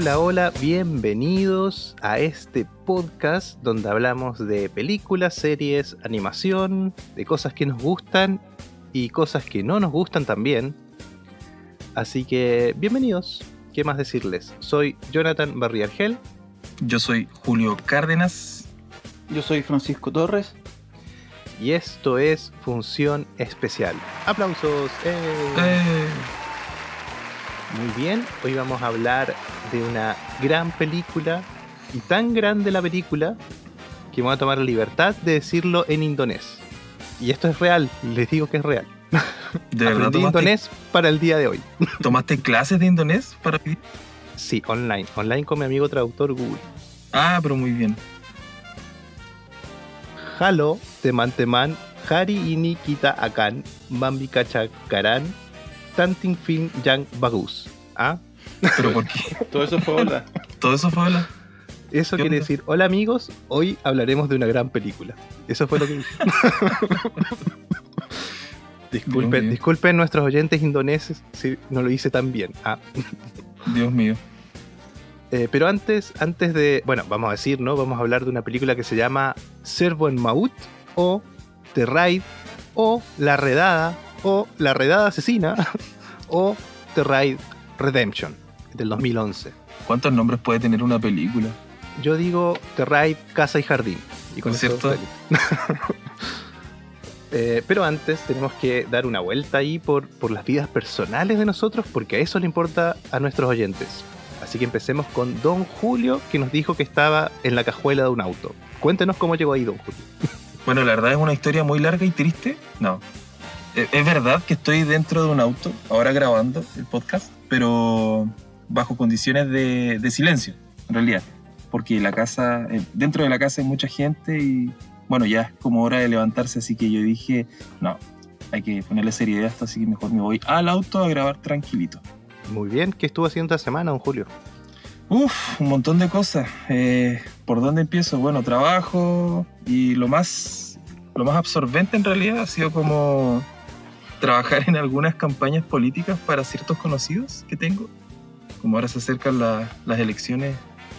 Hola, hola, bienvenidos a este podcast donde hablamos de películas, series, animación, de cosas que nos gustan y cosas que no nos gustan también. Así que bienvenidos. ¿Qué más decirles? Soy Jonathan Barriargel. Yo soy Julio Cárdenas. Yo soy Francisco Torres. Y esto es Función Especial. ¡Aplausos! ¡Eh! Eh, Muy bien, hoy vamos a hablar de una gran película y tan grande la película que voy a tomar la libertad de decirlo en indonés. Y esto es real, les digo que es real. ¿De verdad Aprendí tomaste, indonés para el día de hoy. tomaste clases de indonés para? Sí, online, online con mi amigo traductor Google. Ah, pero muy bien. Halo, teman-teman, hari ini kita akan membicarakan Tanting Fin Yang Bagus. ¿Ah? ¿Pero por qué? Todo eso fue hola. ¿Todo eso fue hablar? Eso ¿Qué quiere onda? decir, hola amigos, hoy hablaremos de una gran película. Eso fue lo que dije. disculpen, disculpen nuestros oyentes indoneses si no lo hice tan bien. Ah, Dios mío. eh, pero antes, antes de, bueno, vamos a decir, ¿no? Vamos a hablar de una película que se llama Servo en Maut o The Raid o La Redada o La Redada Asesina o The Raid Redemption del 2011. ¿Cuántos nombres puede tener una película? Yo digo The Raid Casa y Jardín. Y con ¿Cierto? Eh, pero antes tenemos que dar una vuelta ahí por, por las vidas personales de nosotros, porque a eso le importa a nuestros oyentes. Así que empecemos con Don Julio, que nos dijo que estaba en la cajuela de un auto. Cuéntenos cómo llegó ahí, Don Julio. Bueno, la verdad es una historia muy larga y triste. No. Eh, Es verdad que estoy dentro de un auto, ahora grabando el podcast, pero bajo condiciones de, de silencio, en realidad. Porque la casa, eh, dentro de la casa hay mucha gente y bueno, ya es como hora de levantarse, así que yo dije, no, hay que ponerle seriedad a esto, así que mejor me voy al auto a grabar tranquilito. Muy bien, ¿qué estuvo haciendo esta semana, Don Julio? Uf, un montón de cosas. Eh, ¿Por dónde empiezo? Bueno, trabajo y lo más, lo más absorbente en realidad ha sido como trabajar en algunas campañas políticas para ciertos conocidos que tengo. Como ahora se acercan la- las elecciones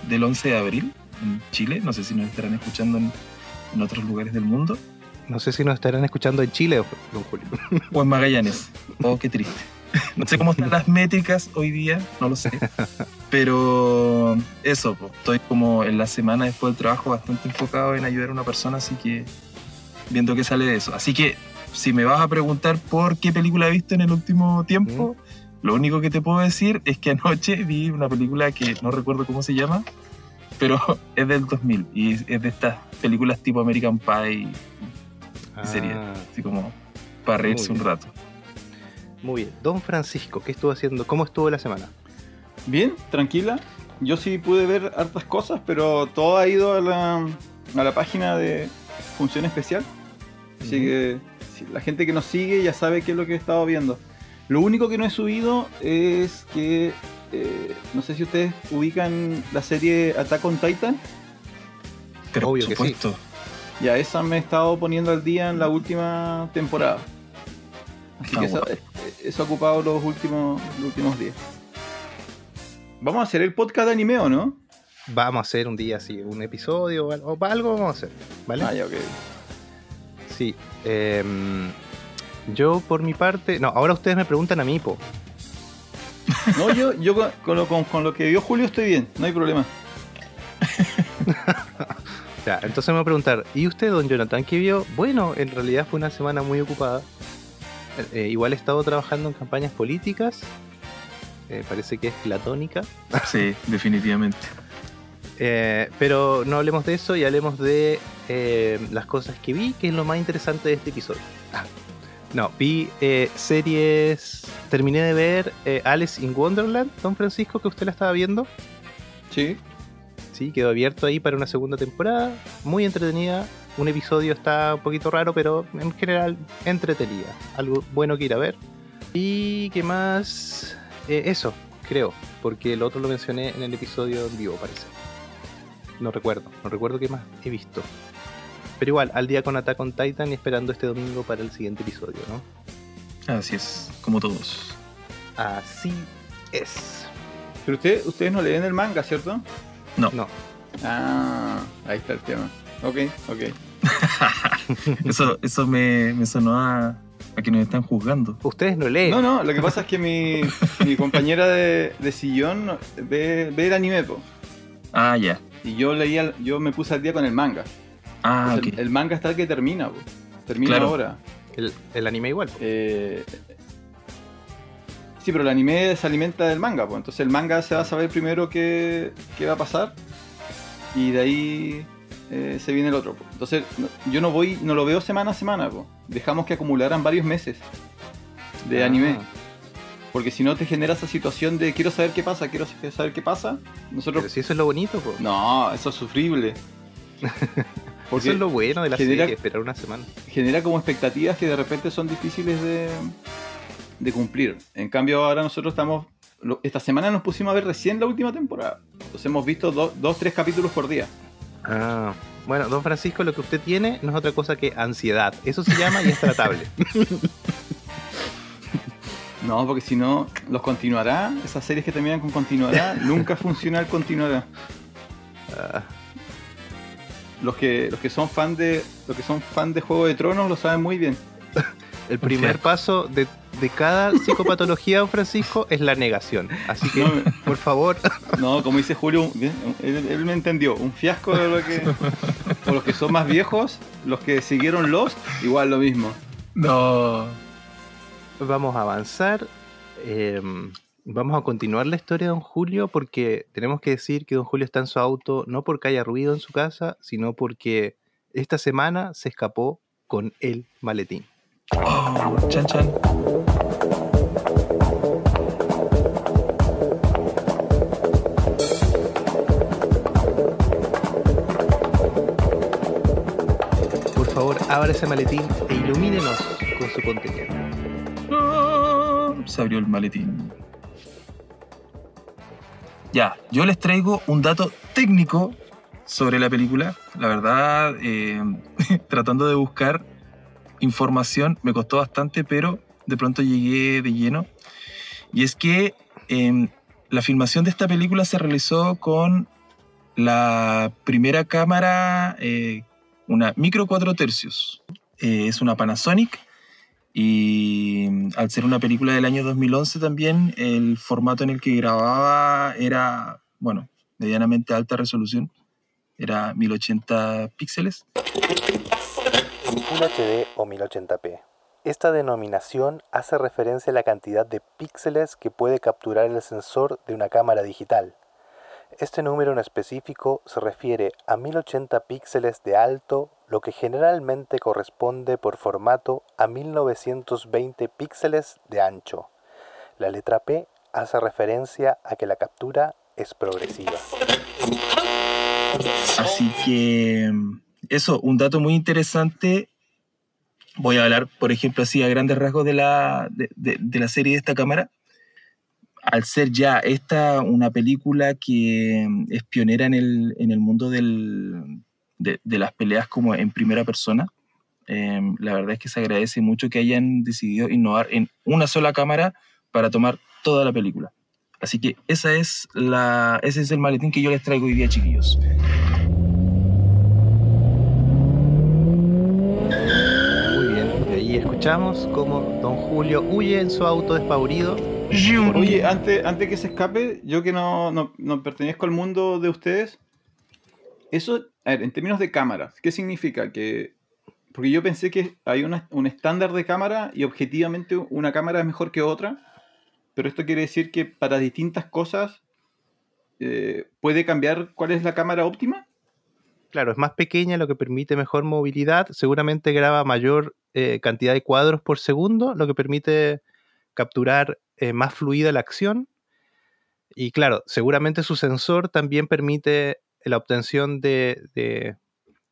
del 11 de abril en Chile, no sé si nos estarán escuchando en, en otros lugares del mundo, No sé si nos estarán escuchando en Chile, Don Julio. o en Magallanes. Oh, qué triste. No sé cómo están las métricas hoy día, no lo sé. Pero eso, pues, estoy como en la semana después del trabajo bastante enfocado en ayudar a una persona, así que viendo qué sale de eso. Así que si me vas a preguntar por qué película he visto en el último tiempo, lo único que te puedo decir es que anoche vi una película que no recuerdo cómo se llama, pero es del 2000 y es de estas películas tipo American Pie, sería. Ah, así como para reírse un rato. muy bien. Don Francisco, ¿qué estuvo haciendo? ¿Cómo estuvo la semana? Bien, tranquila. Yo sí pude ver hartas cosas, pero todo ha ido a la, a la página de Función Especial. Así que la gente que nos sigue ya sabe qué es lo que he estado viendo. Lo único que no he subido es que eh, no sé si ustedes ubican la serie Attack on Titan. Pero Obvio por que sí. supuesto. Ya esa me he estado poniendo al día en la última temporada. Así Ah, que eso, bueno. eso ha ocupado los últimos, los últimos días. Vamos a hacer el podcast de anime, ¿o no? Vamos a hacer un día así, un episodio o algo, o algo vamos a hacer, ¿vale? Ah, ya, ok. Sí. em, yo por mi parte. No, ahora ustedes me preguntan a mí, po. No, yo, yo con, con lo, con- con lo que vio Julio estoy bien, no hay problema. Ya, entonces me voy a preguntar, ¿y usted, don Jonathan, qué vio? Bueno, en realidad fue una semana muy ocupada. Eh, igual he estado trabajando en campañas políticas. eh, parece que es platónica. Sí, definitivamente. Eh, pero no hablemos de eso y hablemos de eh, las cosas que vi, que es lo más interesante de este episodio. Ah, no, vi eh, series. Terminé de ver eh, Alice in Wonderland, don Francisco, que usted la estaba viendo. Sí. Sí, quedó abierto ahí para una segunda temporada. Muy entretenida. Un episodio está un poquito raro, pero en general entretenida. Algo bueno que ir a ver. Y qué más. Eso, creo. Porque el otro lo mencioné en el episodio en vivo, parece. No recuerdo, no recuerdo qué más he visto. Pero igual, al día con Attack on Titan y esperando este domingo para el siguiente episodio, ¿no? Así es, como todos. Así es. Pero usted, ustedes no leen el manga, ¿cierto? No. No. Ah, ahí está el tema. Ok, ok. Eso, eso me, me sonó a, a que nos están juzgando. Ustedes no leen. No, no, lo que pasa es que mi, mi compañera de, de sillón ve, ve el anime, po. Ah, ya. Y yo leía, yo me puse al día con el manga. Ah, Entonces, el, el manga está el que termina. Termina Claro. ahora. El, el anime igual. Eh, sí, pero el anime se alimenta del manga, pues. Entonces el manga se va a saber primero qué, qué va a pasar. Y de ahí eh, se viene el otro. po. Entonces no- yo no voy, no lo veo semana a semana, po. Dejamos que acumularan varios meses de Ah. anime. Porque si no te genera esa situación de quiero saber qué pasa, quiero saber qué pasa. Nosotros. Pero si eso es lo bonito, po. No, eso es sufrible. Porque eso es lo bueno de la genera- serie, esperar una semana. genera como expectativas que de repente son difíciles de, de cumplir. En cambio, ahora nosotros estamos. lo- esta semana nos pusimos a ver recién la última temporada. Entonces hemos visto do- dos, tres capítulos por día. Ah, bueno, don Francisco, lo que usted tiene no es otra cosa que ansiedad. Eso se llama y es tratable. No, porque si no, los continuará, esas series que terminan con continuará, nunca funciona el continuará. Ah, Los que, los que son fan de. Los que son fan de Juego de Tronos lo saben muy bien. el primer paso de, de cada psicopatología, don Francisco, es la negación. Así que, No, por favor, No, como dice Julio, él, él me entendió. Un fiasco de lo que. O los que son más viejos, los que siguieron Lost, igual lo mismo. No. Vamos a avanzar. Eh, vamos a continuar la historia de don Julio porque tenemos que decir que don Julio está en su auto no porque haya ruido en su casa, sino porque esta semana se escapó con el maletín. Oh, chan chan. Por favor, abra ese maletín e ilumínenos con su contenido. Se abrió el maletín. Ya, yo les traigo un dato técnico sobre la película. La verdad, eh, tratando de buscar información me costó bastante, pero de pronto llegué de lleno. Y es que eh, la filmación de esta película se realizó con la primera cámara, eh, una micro 4 tercios. Eh, es una Panasonic y mm, al ser una película del año 2011 también, el formato en el que grababa era, bueno, medianamente alta resolución. Era 1080 píxeles. Full HD o 1080p. Esta denominación hace referencia a la cantidad de píxeles que puede capturar el sensor de una cámara digital. Este número en específico se refiere a 1080 píxeles de alto, lo que generalmente corresponde por formato a 1920 píxeles de ancho. La letra P hace referencia a que la captura es progresiva. Así que eso, un dato muy interesante. Voy a hablar, por ejemplo, así a grandes rasgos de la, de- de la serie de esta cámara. Al ser ya esta una película que mm, es pionera en el, en el mundo del, de, las peleas como en primera persona, eh, la verdad es que se agradece mucho que hayan decidido innovar en una sola cámara para tomar toda la película. Así que esa es la, ese es el maletín que yo les traigo hoy día, chiquillos. Muy bien, y ahí escuchamos como don Julio huye en su auto despavorido. Oye, antes, antes que se escape, yo que no, no, no pertenezco al mundo de ustedes, eso, a ver, en términos de cámaras, ¿qué significa? Que, porque yo pensé que hay una- un estándar de cámara y objetivamente una cámara es mejor que otra, pero esto quiere decir que para distintas cosas eh, puede cambiar cuál es la cámara óptima. Claro, es más pequeña, lo que permite mejor movilidad. Seguramente graba mayor eh, cantidad de cuadros por segundo, lo que permite capturar eh, más fluida la acción. Y claro, seguramente su sensor también permite la obtención de,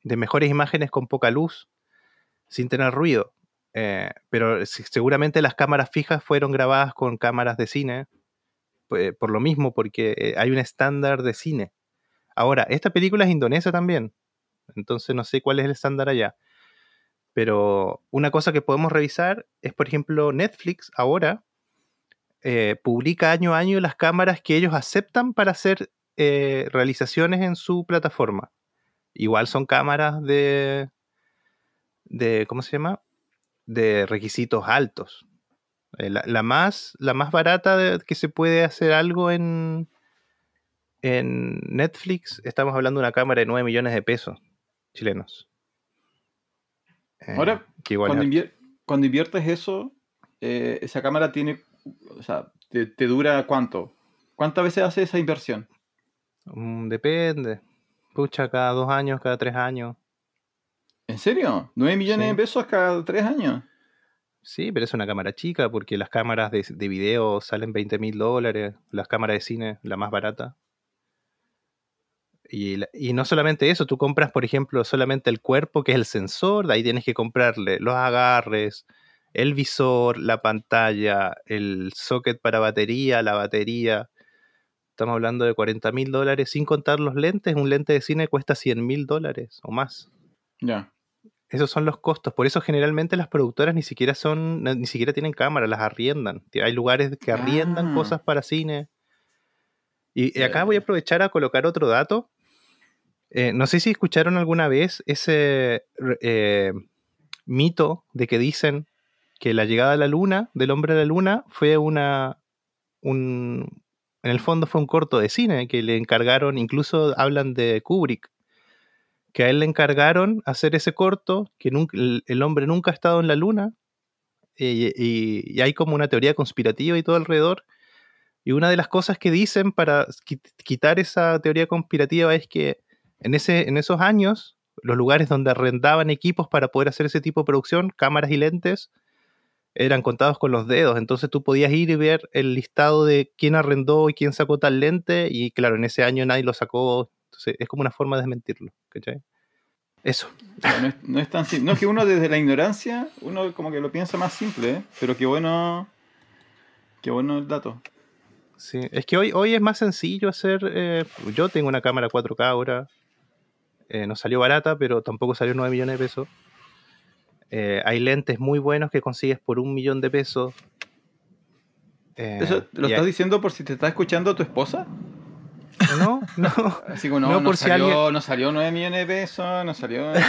mejores imágenes con poca luz, sin tener ruido. Eh, pero seguramente las cámaras fijas fueron grabadas con cámaras de cine, pues, por lo mismo, porque eh, hay un estándar de cine. Ahora, esta película es indonesia también, entonces no sé cuál es el estándar allá. Pero una cosa que podemos revisar es, por ejemplo, Netflix ahora eh, publica año a año las cámaras que ellos aceptan para hacer eh, realizaciones en su plataforma. Igual son cámaras de, de ¿cómo se llama? De requisitos altos. Eh, la, más, la más barata que se puede hacer algo en, en Netflix, estamos hablando de una cámara de 9 millones de pesos chilenos. Eh, Ahora, Cuando, invier- cuando inviertes eso, eh, esa cámara tiene, o sea, te, te dura cuánto? ¿Cuántas veces hace esa inversión? mm, depende. Pucha, cada dos años, cada tres años. ¿En serio? ¿9 millones Sí. de pesos cada tres años? Sí, pero es una cámara chica porque las cámaras de, de video salen 20 mil dólares, las cámaras de cine, la más barata. Y, no solamente eso, tú compras, por ejemplo, solamente el cuerpo, que es el sensor, de ahí tienes que comprarle los agarres, el visor, la pantalla, el socket para batería, la batería. Estamos hablando de 40 mil dólares, sin contar los lentes. Un lente de cine cuesta 100 mil dólares o más. Ya. Esos son los costos. Por eso generalmente las productoras ni siquiera son, ni siquiera tienen cámara, las arriendan. Hay lugares que arriendan Ah. cosas para cine. Y, y acá voy a aprovechar a colocar otro dato. Eh, no sé si escucharon alguna vez ese eh, mito de que dicen que la llegada a la luna, del hombre a la luna, fue una. Un, en el fondo fue un corto de cine que le encargaron, incluso hablan de Kubrick, que a él le encargaron hacer ese corto, que el, hombre nunca ha estado en la luna, y, y- hay como una teoría conspirativa y todo alrededor. Y una de las cosas que dicen para qui- quitar esa teoría conspirativa es que en, ese, en esos años, los lugares donde arrendaban equipos para poder hacer ese tipo de producción, cámaras y lentes, eran contados con los dedos. Entonces tú podías ir y ver el listado de quién arrendó y quién sacó tal lente. Y claro, en ese año nadie lo sacó. Entonces es como una forma de desmentirlo. ¿cachai? Eso. Ya, No es, no es tan simple. No es que uno desde la ignorancia, uno como que lo piensa más simple, ¿eh? pero qué bueno. Qué bueno el dato. Sí, es que hoy, hoy es más sencillo hacer. eh, yo tengo una cámara 4K ahora. Eh, no salió barata, pero tampoco salió 9 millones de pesos. Eh, hay lentes muy buenos que consigues por un millón de pesos. Eh, ¿Eso lo estás hay- diciendo por si te está escuchando tu esposa? No, no. Así como no, No, no, por si salió, alguien- no salió 9 millones de pesos, no salió.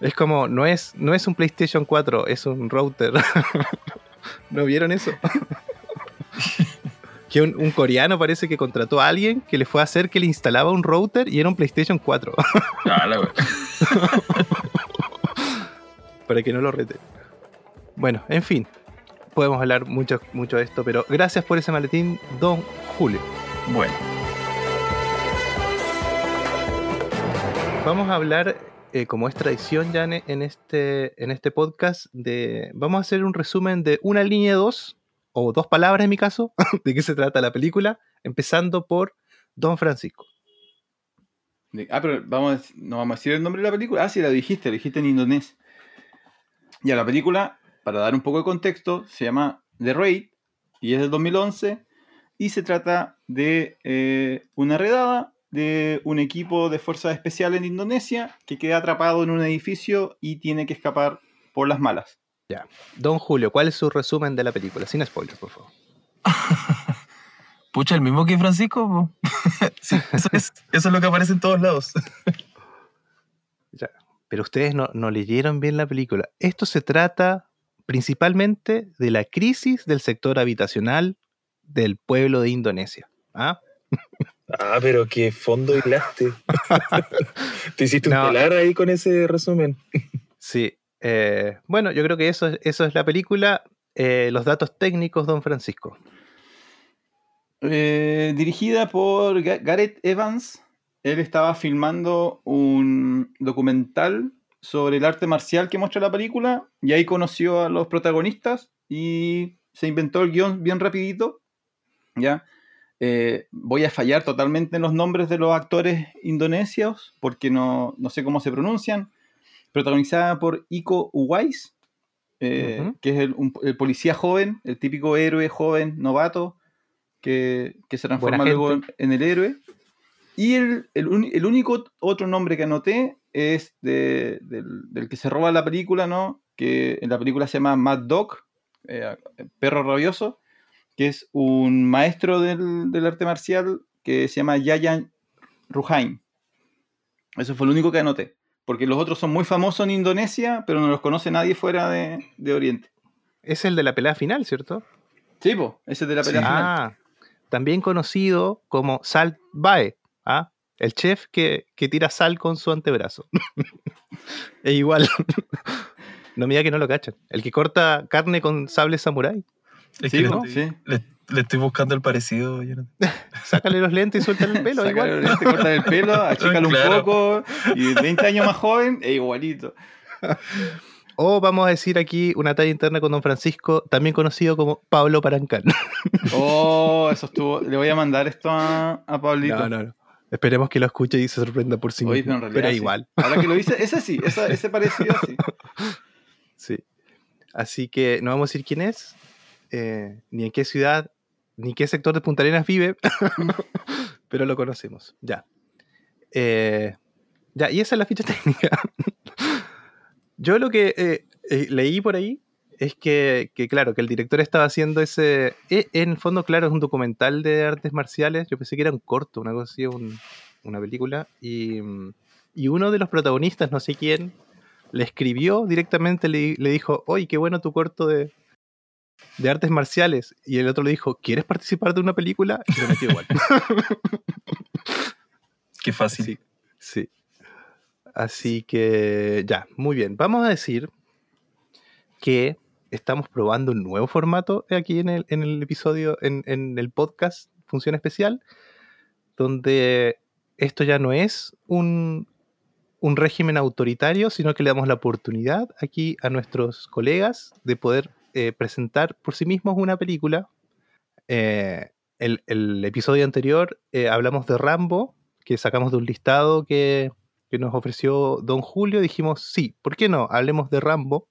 Es como, no es, no es un PlayStation 4, es un router. ¿No vieron eso? Que un, un coreano parece que contrató a alguien que le fue a hacer que le instalaba un router y era un PlayStation 4. Ah, la wea. para que no lo rete. Bueno, en fin. Podemos hablar mucho, mucho de esto, pero gracias por ese maletín, don Julio. Bueno, Vamos a hablar, eh, como es tradición ya en, en este, en este podcast, de, vamos a hacer un resumen de una línea 2, o dos palabras en mi caso, de qué se trata la película, empezando por Don Francisco. Ah, pero vamos no vamos a decir el nombre de la película. Ah, sí, la dijiste, la dijiste en indonés. Ya, la película, para dar un poco de contexto, se llama The Raid y es del 2011 y se trata de eh, una redada de un equipo de fuerzas especiales en Indonesia que queda atrapado en un edificio y tiene que escapar por las malas. Don Julio, ¿cuál es su resumen de la película? Sin spoilers, por favor. pucha, el mismo que Francisco. Sí, eso, es, eso es lo que aparece en todos lados. Ya. Pero ustedes no, no leyeron bien la película. Esto se trata principalmente de la crisis del sector habitacional del pueblo de Indonesia. ¿Ah? Ah, pero qué fondo hilaste. Te hiciste un No. ahí con ese resumen. Sí. Eh, bueno, yo creo que eso, es- eso es la película. Eh, los datos técnicos, don Francisco. Eh, dirigida por Ga- Gareth Evans. Él estaba filmando un documental sobre el arte marcial que muestra la película y ahí conoció a los protagonistas y se inventó el guion bien rapidito. ¿ya? Voy a fallar totalmente en los nombres de los actores indonesios porque no, no sé cómo se pronuncian. Protagonizada por Iko Uwais, eh, que es el, un- el policía joven, el típico héroe joven, novato, que, que se transforma luego en, el héroe. Y el, el uni- el único otro nombre que anoté es de- del, del que se roba la película, ¿no? Que en la película se llama Mad Dog, eh, Perro Rabioso, que es un maestro del, del arte marcial que se llama Yayan Ruhain. Eso fue lo único que anoté. Porque los otros son muy famosos en Indonesia, pero no los conoce nadie fuera de, de Oriente. Es el de la pelea final, ¿cierto? Sí, po, ese es de la pelea Sí. final. Ah, también conocido como Salt Bae, ¿ah? el chef que, que tira sal con su antebrazo. es igual. no me diga que no lo cachan. El que corta carne con sable samurái. Es Sí, que le, po, estoy, sí. le- le estoy buscando el parecido. Sácale los lentes y suéltale el pelo, Sácale igual. los lentes, cortar el pelo, achícalo Claro. un poco, y 20 años más joven, e igualito. O vamos a decir aquí una talla interna con Don Francisco, también conocido como Pablo Parancán. Oh, eso estuvo. Le voy a mandar esto a, a Pablito. No, no, no. Esperemos que lo escuche y se sorprenda por sí Oye, mismo. pero en Pero, realidad. sí. igual, Ahora que lo hice, ese sí, esa- ese parecido sí. sí. Así que no vamos a decir quién es, eh, ni en qué ciudad, ni qué sector de Punta Arenas vive, pero lo conocemos. Ya. Eh, ya, y esa es la ficha técnica. Yo lo que eh, leí por ahí es que, que, claro, que el director estaba haciendo ese. eh, en el fondo, claro, es un documental de artes marciales. Yo pensé que era un corto, una cosa así, un- una película. Y, y uno de los protagonistas, no sé quién, le escribió directamente, le, le dijo: Oye, qué bueno tu corto de, de artes marciales. Y el otro le dijo: ¿Quieres participar de una película? Y lo metió igual. Qué fácil. Sí, sí. Así que ya, muy bien. Vamos a decir que estamos probando un nuevo formato aquí en el, en el episodio, en, en el podcast Función Especial, donde esto ya no es un, un régimen autoritario, sino que le damos la oportunidad aquí a nuestros colegas de poder eh, presentar por sí mismos una película. Eh, el, el episodio anterior eh, hablamos de Rambo, que sacamos de un listado que, que nos ofreció Don Julio. Dijimos, sí, ¿por qué no? Hablemos de Rambo.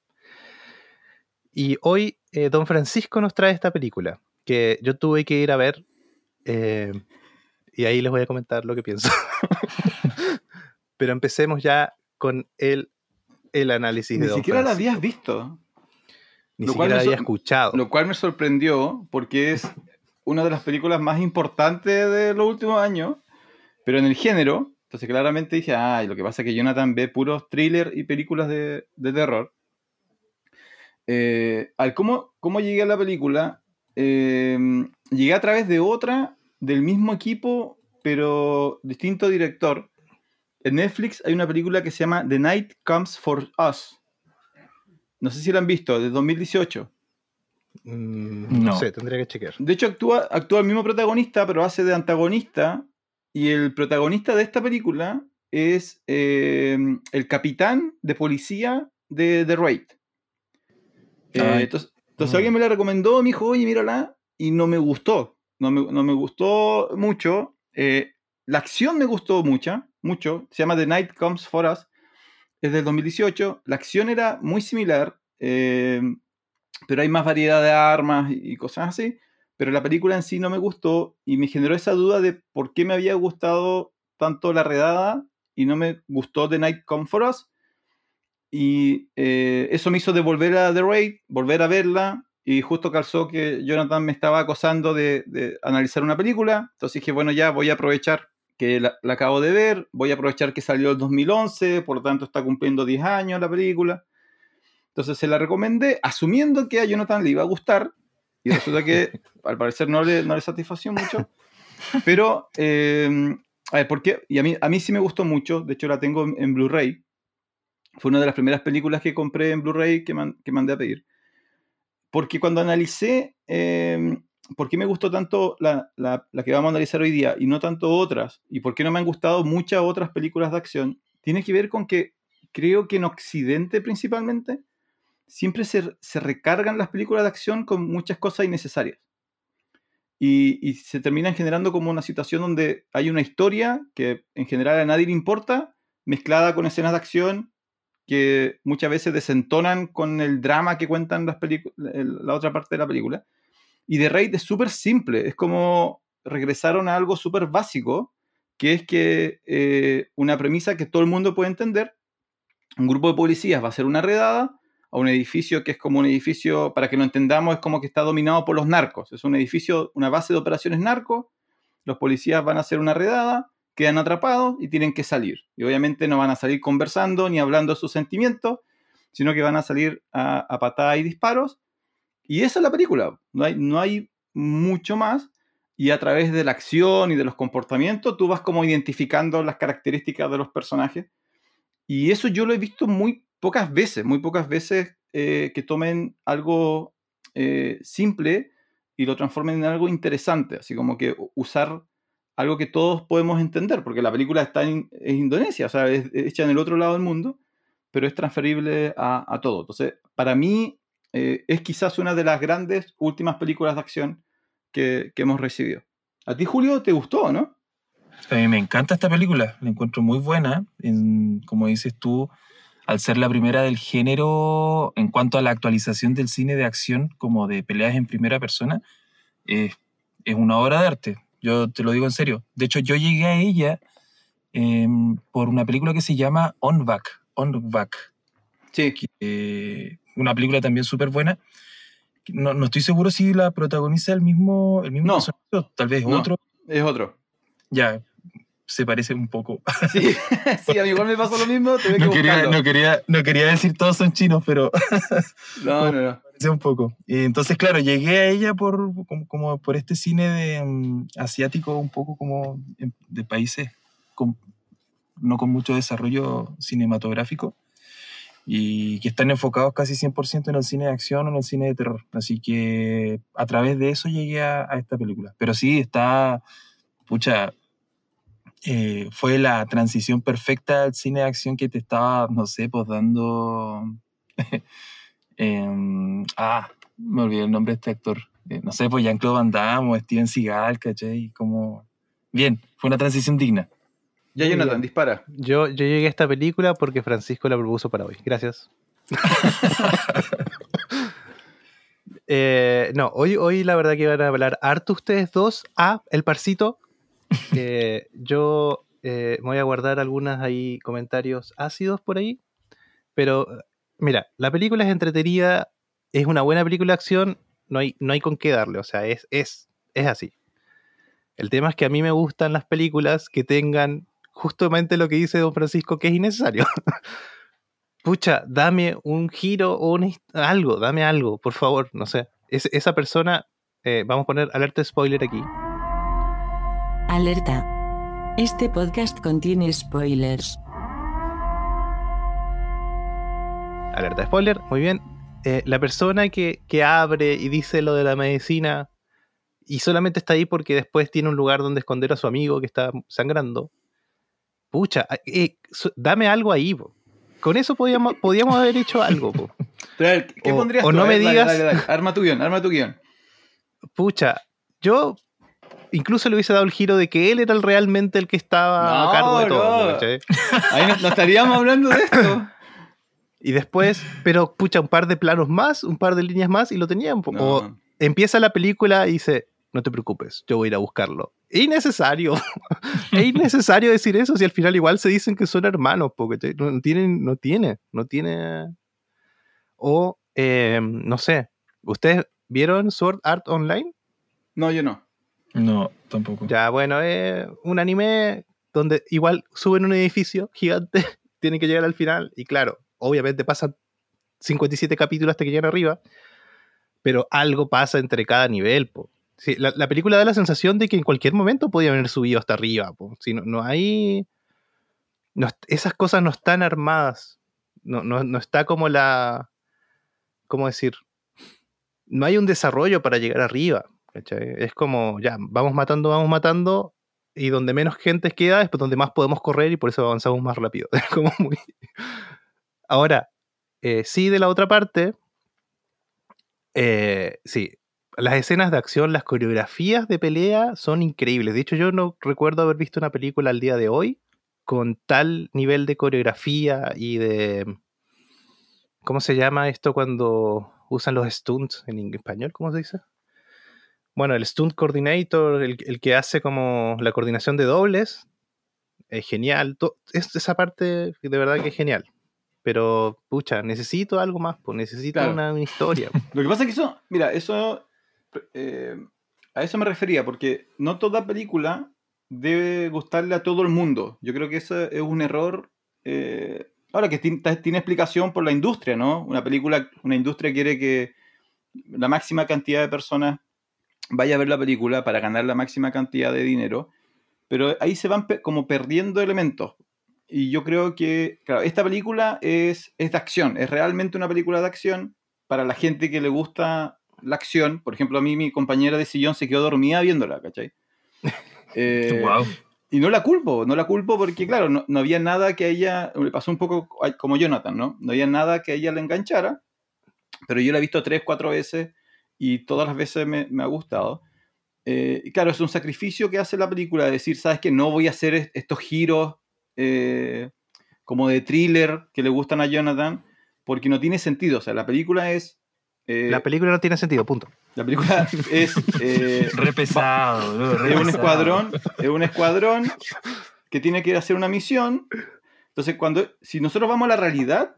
Y hoy Don Francisco nos trae esta película, que yo tuve que ir a ver. y ahí les voy a comentar lo que pienso. Pero empecemos ya con el, el análisis de Ni Don siquiera la habías visto. Ni lo cual siquiera la me había escuchado. Lo cual me sorprendió porque es una de las películas más importantes de los últimos años, pero en el género. Entonces claramente dije, ay, lo que pasa es que Jonathan ve puros thrillers y películas de, de terror. Eh, al cómo, cómo llegué a la película, eh, llegué a través de otra del mismo equipo, pero distinto director. En Netflix hay una película que se llama The Night Comes for Us. No sé si la han visto, de 2018. Mm, no No. sé, tendría que chequear. De hecho, actúa, actúa el mismo protagonista, pero hace de antagonista. Y el protagonista de esta película es eh, el capitán de policía de The Raid. Eh, entonces, entonces Mm. alguien me la recomendó, me dijo, oye, mírala, y no me gustó. No me, no me gustó mucho. Eh, la acción me gustó mucho, mucho. Se llama The Night Comes For Us. Es del 2018. La acción era muy similar, eh, pero hay más variedad de armas y cosas así. Pero la película en sí no me gustó y me generó esa duda de por qué me había gustado tanto La Redada y no me gustó The Night Comes For Us. Y eh, eso me hizo devolver a The Raid, volver a verla. Y justo calzó que Jonathan me estaba acosando de, de analizar una película. Entonces dije, bueno, ya voy a aprovechar que la, la acabo de ver. Voy a aprovechar que salió el 2011, por lo tanto está cumpliendo 10 años la película. Entonces se la recomendé, asumiendo que a Jonathan le iba a gustar. Y resulta que al parecer no le, no le satisfació mucho. Pero, eh, a ver, ¿por qué? Y a mí, a mí sí me gustó mucho. De hecho, la tengo en, en Blu-ray. Fue una de las primeras películas que compré en Blu-ray que, man- que mandé a pedir. Porque cuando analicé eh, por qué me gustó tanto la, la- que vamos a analizar hoy día y no tanto otras, y por qué no me han gustado muchas otras películas de acción, tiene que ver con que creo que en Occidente principalmente siempre se, se recargan las películas de acción con muchas cosas innecesarias. Y, y se terminan generando como una situación donde hay una historia que en general a nadie le importa, mezclada con escenas de acción que muchas veces desentonan con el drama que cuentan las la otra parte de la película. Y The Raid es súper simple, es como regresaron a algo súper básico, que es que eh, una premisa que todo el mundo puede entender, un grupo de policías va a hacer una redada a un edificio que es como un edificio, para que lo entendamos, es como que está dominado por los narcos. Es un edificio, una base de operaciones narco. Los policías van a hacer una redada, quedan atrapados y tienen que salir. Y obviamente no van a salir conversando ni hablando de sus sentimientos, sino que van a salir a, a patadas y disparos. Y esa es la película. No hay, no hay mucho más. Y a través de la acción y de los comportamientos, tú vas como identificando las características de los personajes. Y eso yo lo he visto muy pocas veces, muy pocas veces eh, que tomen algo eh, simple y lo transformen en algo interesante, así como que usar algo que todos podemos entender, porque la película está en, Indonesia, o sea, es, hecha en el otro lado del mundo, pero es transferible a, todo. Entonces, para mí eh, es quizás una de las grandes últimas películas de acción que, que hemos recibido. ¿A ti, Julio, te gustó, no? A mí me encanta esta película, la encuentro muy buena. En, como dices tú, al ser la primera del género en cuanto a la actualización del cine de acción como de peleas en primera persona, es una obra de arte. Yo te lo digo en serio. De hecho, yo llegué a ella em, por una película que se llama On Back. On Back. Sí. Que, una película también súper buena. No, no, estoy seguro si la protagoniza el mismo, el mismo no. tal vez otro. Es otro. Ya, se parece un poco. Sí, sí a mí igual me pasó lo mismo. no, quería, no, quería, no quería decir todos son chinos, pero. no, no, no. Parece un poco. Y entonces, claro, llegué a ella por, como, por este cine de, um, asiático, un poco como de países con, no con mucho desarrollo cinematográfico y que están enfocados casi 100% en el cine de acción o en el cine de terror. Así que a través de eso llegué a, a esta película. Pero sí, está, pucha, eh, fue la transición perfecta al cine de acción que te estaba, no sé, pues dando... Em, ah, me olvidé el nombre de este actor. Eh, no sé, pues Jean-Claude Van Damme o Steven Seagal, ¿cachai? Como... Bien, fue una transición digna. Ya, Jonathan, dispara. Yo, yo llegué a esta película porque Francisco la propuso para hoy. Gracias. Eh, no, hoy, hoy la verdad que van a hablar harto ustedes dos a El Parcito yo eh, voy a guardar algunos ahí comentarios ácidos por ahí. Pero mira, la película es entretenida, es una buena película de acción, no hay, no hay con qué darle, o sea, es, es, es así. El tema es que a mí me gustan las películas que tengan justamente lo que dice Don Francisco, que es innecesario. Pucha, dame un giro o un, algo, dame algo, por favor, no sé. esa persona, eh, vamos a poner alerta spoiler aquí. Alerta. Este podcast contiene spoilers. Alerta spoiler, muy bien. Eh, la persona que, abre y dice lo de la medicina y solamente está ahí porque después tiene un lugar donde esconder a su amigo que está sangrando. Pucha, eh, dame algo ahí. Con eso podíamos, podíamos haber hecho algo. ¿Qué o, pondrías o no me digas. Arma tu guion, arma tu guion. Pucha, yo incluso le hubiese dado el giro de que él era realmente el que estaba a cargo de todo. Ahí no, estaríamos hablando de esto. Y después, pero pucha, un par de planos más, un par de líneas más y lo tenían. O empieza la película y dice, no te preocupes, yo voy a ir a buscarlo. Es innecesario. es innecesario decir eso si al final igual se dicen que son hermanos, porque no tienen, no tiene, no tiene. O, eh, no sé, ¿ustedes vieron Sword Art Online? No, yo no. No, tampoco. Ya, bueno, es un anime donde igual suben un edificio gigante, tienen que llegar al final, y claro, obviamente pasan 57 capítulos hasta que llegan arriba, pero algo pasa entre cada nivel. Po. La, película da la sensación de que en cualquier momento podía haber subido hasta arriba. Si no, no hay. esas cosas no están armadas. No, no, no está como la. ¿Cómo decir? No hay un desarrollo para llegar arriba. Es como, ya, vamos matando, vamos matando, y donde menos gente queda es donde más podemos correr y por eso avanzamos más rápido. como muy... Ahora, eh, sí, de la otra parte, eh, sí, las escenas de acción, las coreografías de pelea son increíbles. De hecho, yo no recuerdo haber visto una película al día de hoy con tal nivel de coreografía y de... ¿Cómo se llama esto cuando usan los stunts en español? ¿Cómo se dice? bueno, el stunt coordinator, el, que hace como la coordinación de dobles, es genial. esa parte de verdad que es genial. Pero, pucha, necesito algo más, pues necesito Claro. una, una historia. Lo que pasa es que eso, mira, eso, eh, a eso me refería, porque no toda película debe gustarle a todo el mundo. Yo creo que eso es un error. eh, ahora que tiene explicación por la industria, ¿no? Una película, una industria quiere que la máxima cantidad de personas vaya a ver la película para ganar la máxima cantidad de dinero, pero ahí se van como perdiendo elementos. Y yo creo que, claro, esta película es, es de acción, es realmente una película de acción para la gente que le gusta la acción. Por ejemplo, a mí mi compañera de sillón se quedó dormida viéndola, ¿cachai? Eh, wow. y no la culpo, no la culpo porque, claro, no, no había nada que a ella, le pasó un poco como Jonathan, ¿no? No había nada que a ella le enganchara, pero yo la he visto tres, cuatro veces y todas las veces me, me ha gustado. Eh, y claro, es un sacrificio que hace la película, de decir, ¿sabes que No voy a hacer est- estos giros eh, como de thriller que le gustan a Jonathan, porque no tiene sentido. O sea, la película es... eh, La película no tiene sentido, punto. la película es... eh, Re pesado, ¿no? Re es un pesado. escuadrón, es un escuadrón que tiene que ir a hacer una misión. Entonces, cuando, si nosotros vamos a la realidad,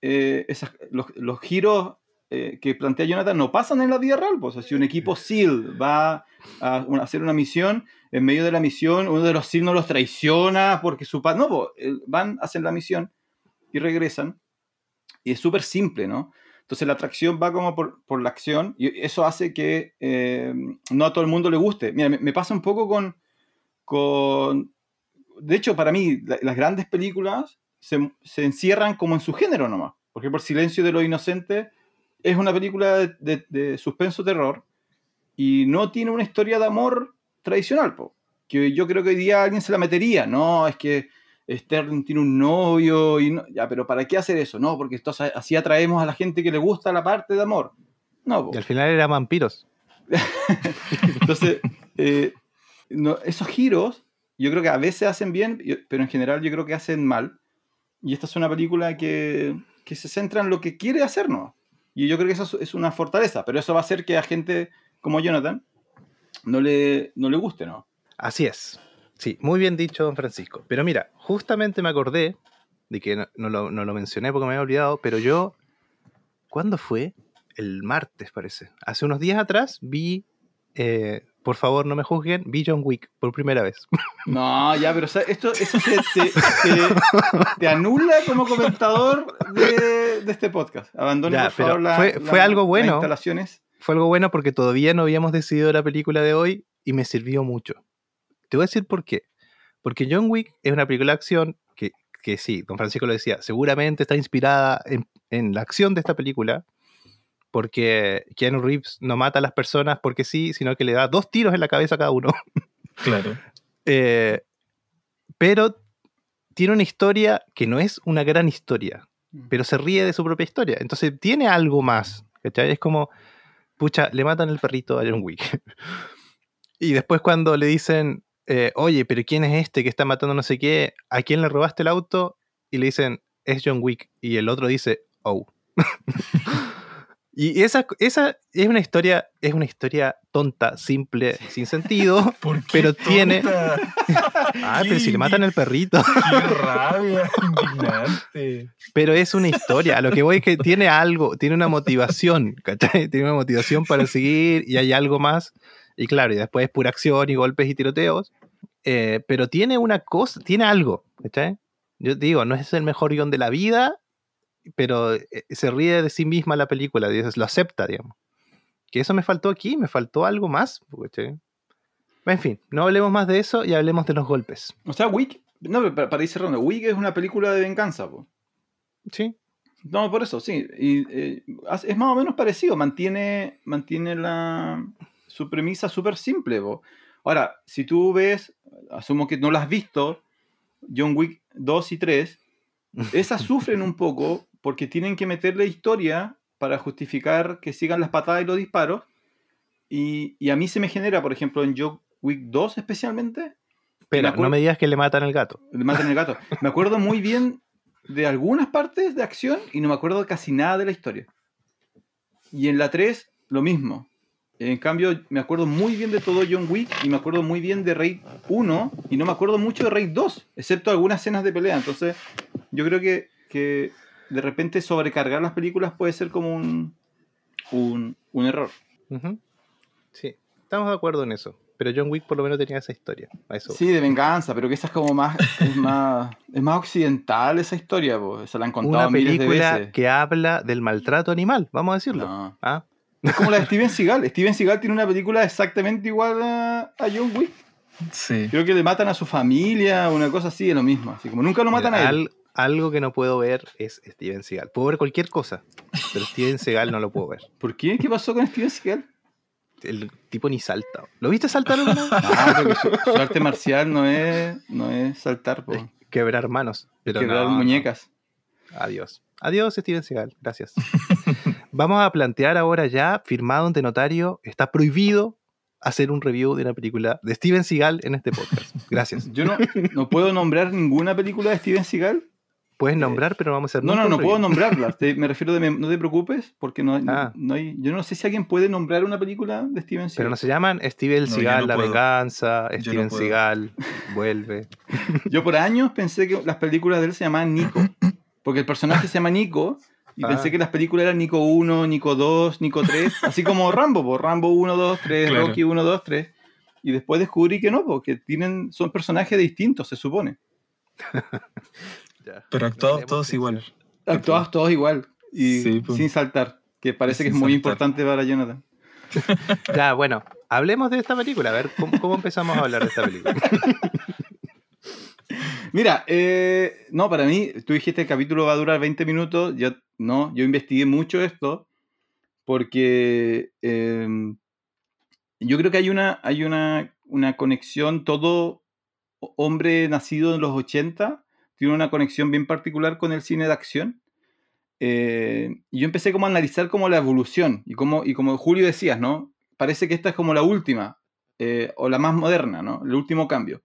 eh, esas- los, los giros eh, que plantea Jonathan no pasan en la vida real. Pues, o sea, si un equipo SEAL va a una- hacer una misión, en medio de la misión, uno de los SEAL no los traiciona porque su padre. No, van, hacen la misión y regresan. Y es súper simple, ¿no? Entonces la atracción va como por, por la acción y eso hace que eh, no a todo el mundo le guste. Mira, me, me pasa un poco con, con... De hecho, para mí, la- las grandes películas se, se encierran como en su género nomás. Por ejemplo, silencio de los inocentes es una película de, de- de suspenso-terror y no tiene una historia de amor tradicional, po, que yo creo que hoy día alguien se la metería. No, es que Sterling tiene un novio y no, ya, pero ¿para qué hacer eso? No, porque entonces así atraemos a la gente que le gusta la parte de amor. No, po. Y al final eran vampiros. Entonces, eh, no, esos giros, yo creo que a veces hacen bien, pero en general yo creo que hacen mal. Y esta es una película que, que se centra en lo que quiere hacer, ¿no? Y yo creo que eso es- es una fortaleza, pero eso va a hacer que a gente como Jonathan no le, no le guste, ¿no? Así es. Sí, muy bien dicho, don Francisco. Pero mira, justamente me acordé de que no, no lo, no lo mencioné porque me había olvidado, pero yo, ¿cuándo fue? El martes, parece. Hace unos días atrás vi, eh, por favor no me juzguen, vi John Wick por primera vez. No, ya, pero o sea, esto, eso te, te- te- te anula como comentador de, de este podcast. Abandone, Ya, por favor, la- fue- la- fue algo las bueno. instalaciones. Fue algo bueno porque todavía no habíamos decidido la película de hoy y me sirvió mucho. Te voy a decir por qué. Porque John Wick es una película de acción que, que sí, don Francisco lo decía, seguramente está inspirada en, en la acción de esta película, porque Keanu Reeves no mata a las personas porque sí, sino que le da dos tiros en la cabeza a cada uno. Claro. Eh, pero tiene una historia que no es una gran historia, pero se ríe de su propia historia. Entonces tiene algo más. ¿cachai? Es como, pucha, le matan el perrito a John Wick. y después cuando le dicen, eh, oye, pero ¿quién es este que está matando no sé qué? ¿A quién le robaste el auto? Y le dicen, es John Wick. Y el otro dice, oh. y esa, esa es una historia, es una historia tonta, simple, sin sentido. ¿Por qué Pero tiene-? Ah, pero si le matan el perrito. ¡Qué rabia! Indignante. Pero es una historia. A lo que voy es que tiene algo, tiene una motivación, ¿cachai? Tiene una motivación para seguir y hay algo más. Y claro, y después es pura acción y golpes y tiroteos. Eh, pero tiene una cosa, tiene algo, ¿cachai? Yo te digo, no es el mejor guion de la vida, pero eh, se ríe de sí misma la película, dices, lo acepta, digamos. Que eso me faltó aquí, me faltó algo más, ¿cachai? En fin, no hablemos más de eso y hablemos de los golpes. O sea, Wick, no, para, ir cerrando, Wick es una película de venganza, po. ¿Sí? No, por eso, sí. Y, eh, es más o menos parecido. Mantiene, mantiene la, su premisa súper simple. po. Ahora, si tú ves, asumo que no la has visto, John Wick 2 y 3, esas sufren un poco porque tienen que meterle historia para justificar que sigan las patadas y los disparos. Y, y a mí se me genera, por ejemplo, en John Wick 2 especialmente, acuerdo- no me digas que le matan al gato. le matan el gato. Me acuerdo muy bien de algunas partes de acción y no me acuerdo casi nada de la historia. Y en la 3, lo mismo. En cambio, me acuerdo muy bien de todo John Wick y me acuerdo muy bien de Raid 1 y no me acuerdo mucho de Raid 2, excepto algunas escenas de pelea. Entonces, yo creo que, que de repente sobrecargar las películas puede ser como un, un, un error. Sí, estamos de acuerdo en eso. Pero John Wick por lo menos tenía esa historia. Eso. Sí, de venganza, pero que esa es como más, es más, es más occidental esa historia, pues. Se la han contado Una miles de película veces. que habla del maltrato animal, vamos a decirlo. No. ¿Ah? Es como la de Steven Seagal. Steven Seagal tiene una película exactamente igual a, a John Wick. Sí. Creo que le matan a su familia, una cosa así, es lo mismo. Así como nunca lo matan Mira, a él. al- algo que no puedo ver es Steven Seagal. Puedo ver cualquier cosa, pero Steven Seagal no lo puedo ver. ¿Por qué? ¿Qué pasó con Steven Seagal? El tipo ni salta. ¿Lo viste saltar alguna vez? Ah, porque su, su arte marcial no es, no es saltar, po. Es Quebrar manos. Pero quebrar no, no. muñecas. Adiós. Adiós, Steven Seagal. Gracias. Vamos a plantear ahora ya, firmado ante notario, está prohibido hacer un review de una película de Steven Seagal en este podcast. Gracias. Yo no, no puedo nombrar ninguna película de Steven Seagal. Puedes nombrar, pero no vamos a hacer No, no, no review. puedo nombrarlas. Te- me refiero de no te preocupes, porque no, Ah. no hay. Yo no sé si alguien puede nombrar una película de Steven Seagal. Pero no se llaman Steven Seagal, no La puedo. Venganza, Yo Steven. Seagal, Vuelve. Yo por años pensé que las películas de él se llamaban Nico. Porque el personaje se llama Nico. Y Ah. pensé que las películas eran Nico 1, Nico 2, Nico 3. Así como Rambo, po, Rambo 1, 2, 3, Claro. Rocky 1, 2, 3. Y después descubrí que no, porque tienen, son personajes distintos, se supone. Pero actuados todos igual. Actuados todos igual. Y Sí, po. sin saltar. Que parece que es muy saltar. importante para Jonathan. Ya, bueno, hablemos de esta película. A ver, ¿cómo, cómo empezamos a hablar de esta película? Mira, eh, no, para mí, tú dijiste el capítulo va a durar 20 minutos. Yo no, yo investigué mucho esto porque eh, yo creo que hay una, hay una, una conexión. Todo hombre nacido en los 80 tiene una conexión bien particular con el cine de acción. Eh, y yo empecé como a analizar como la evolución y como, y como Julio decías, ¿no? Parece que esta es como la última eh, o la más moderna, ¿no? El último cambio.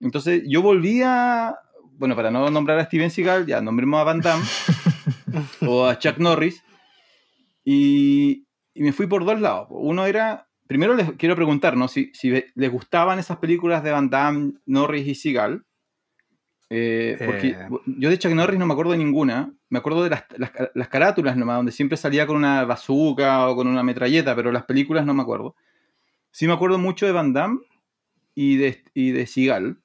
Entonces yo volví a, bueno, para no nombrar a Steven Seagal, ya nombremos a Van Damme o a Chuck Norris y, y me fui por dos lados. Uno era, primero les quiero preguntar, ¿no? Si, si les gustaban esas películas de Van Damme, Norris y Seagal. Eh, porque Eh. yo de Chuck Norris no me acuerdo de ninguna. Me acuerdo de las, las, las carátulas nomás, donde siempre salía con una bazooka o con una metralleta, pero las películas no me acuerdo. Sí me acuerdo mucho de Van Damme y de, y de Seagal.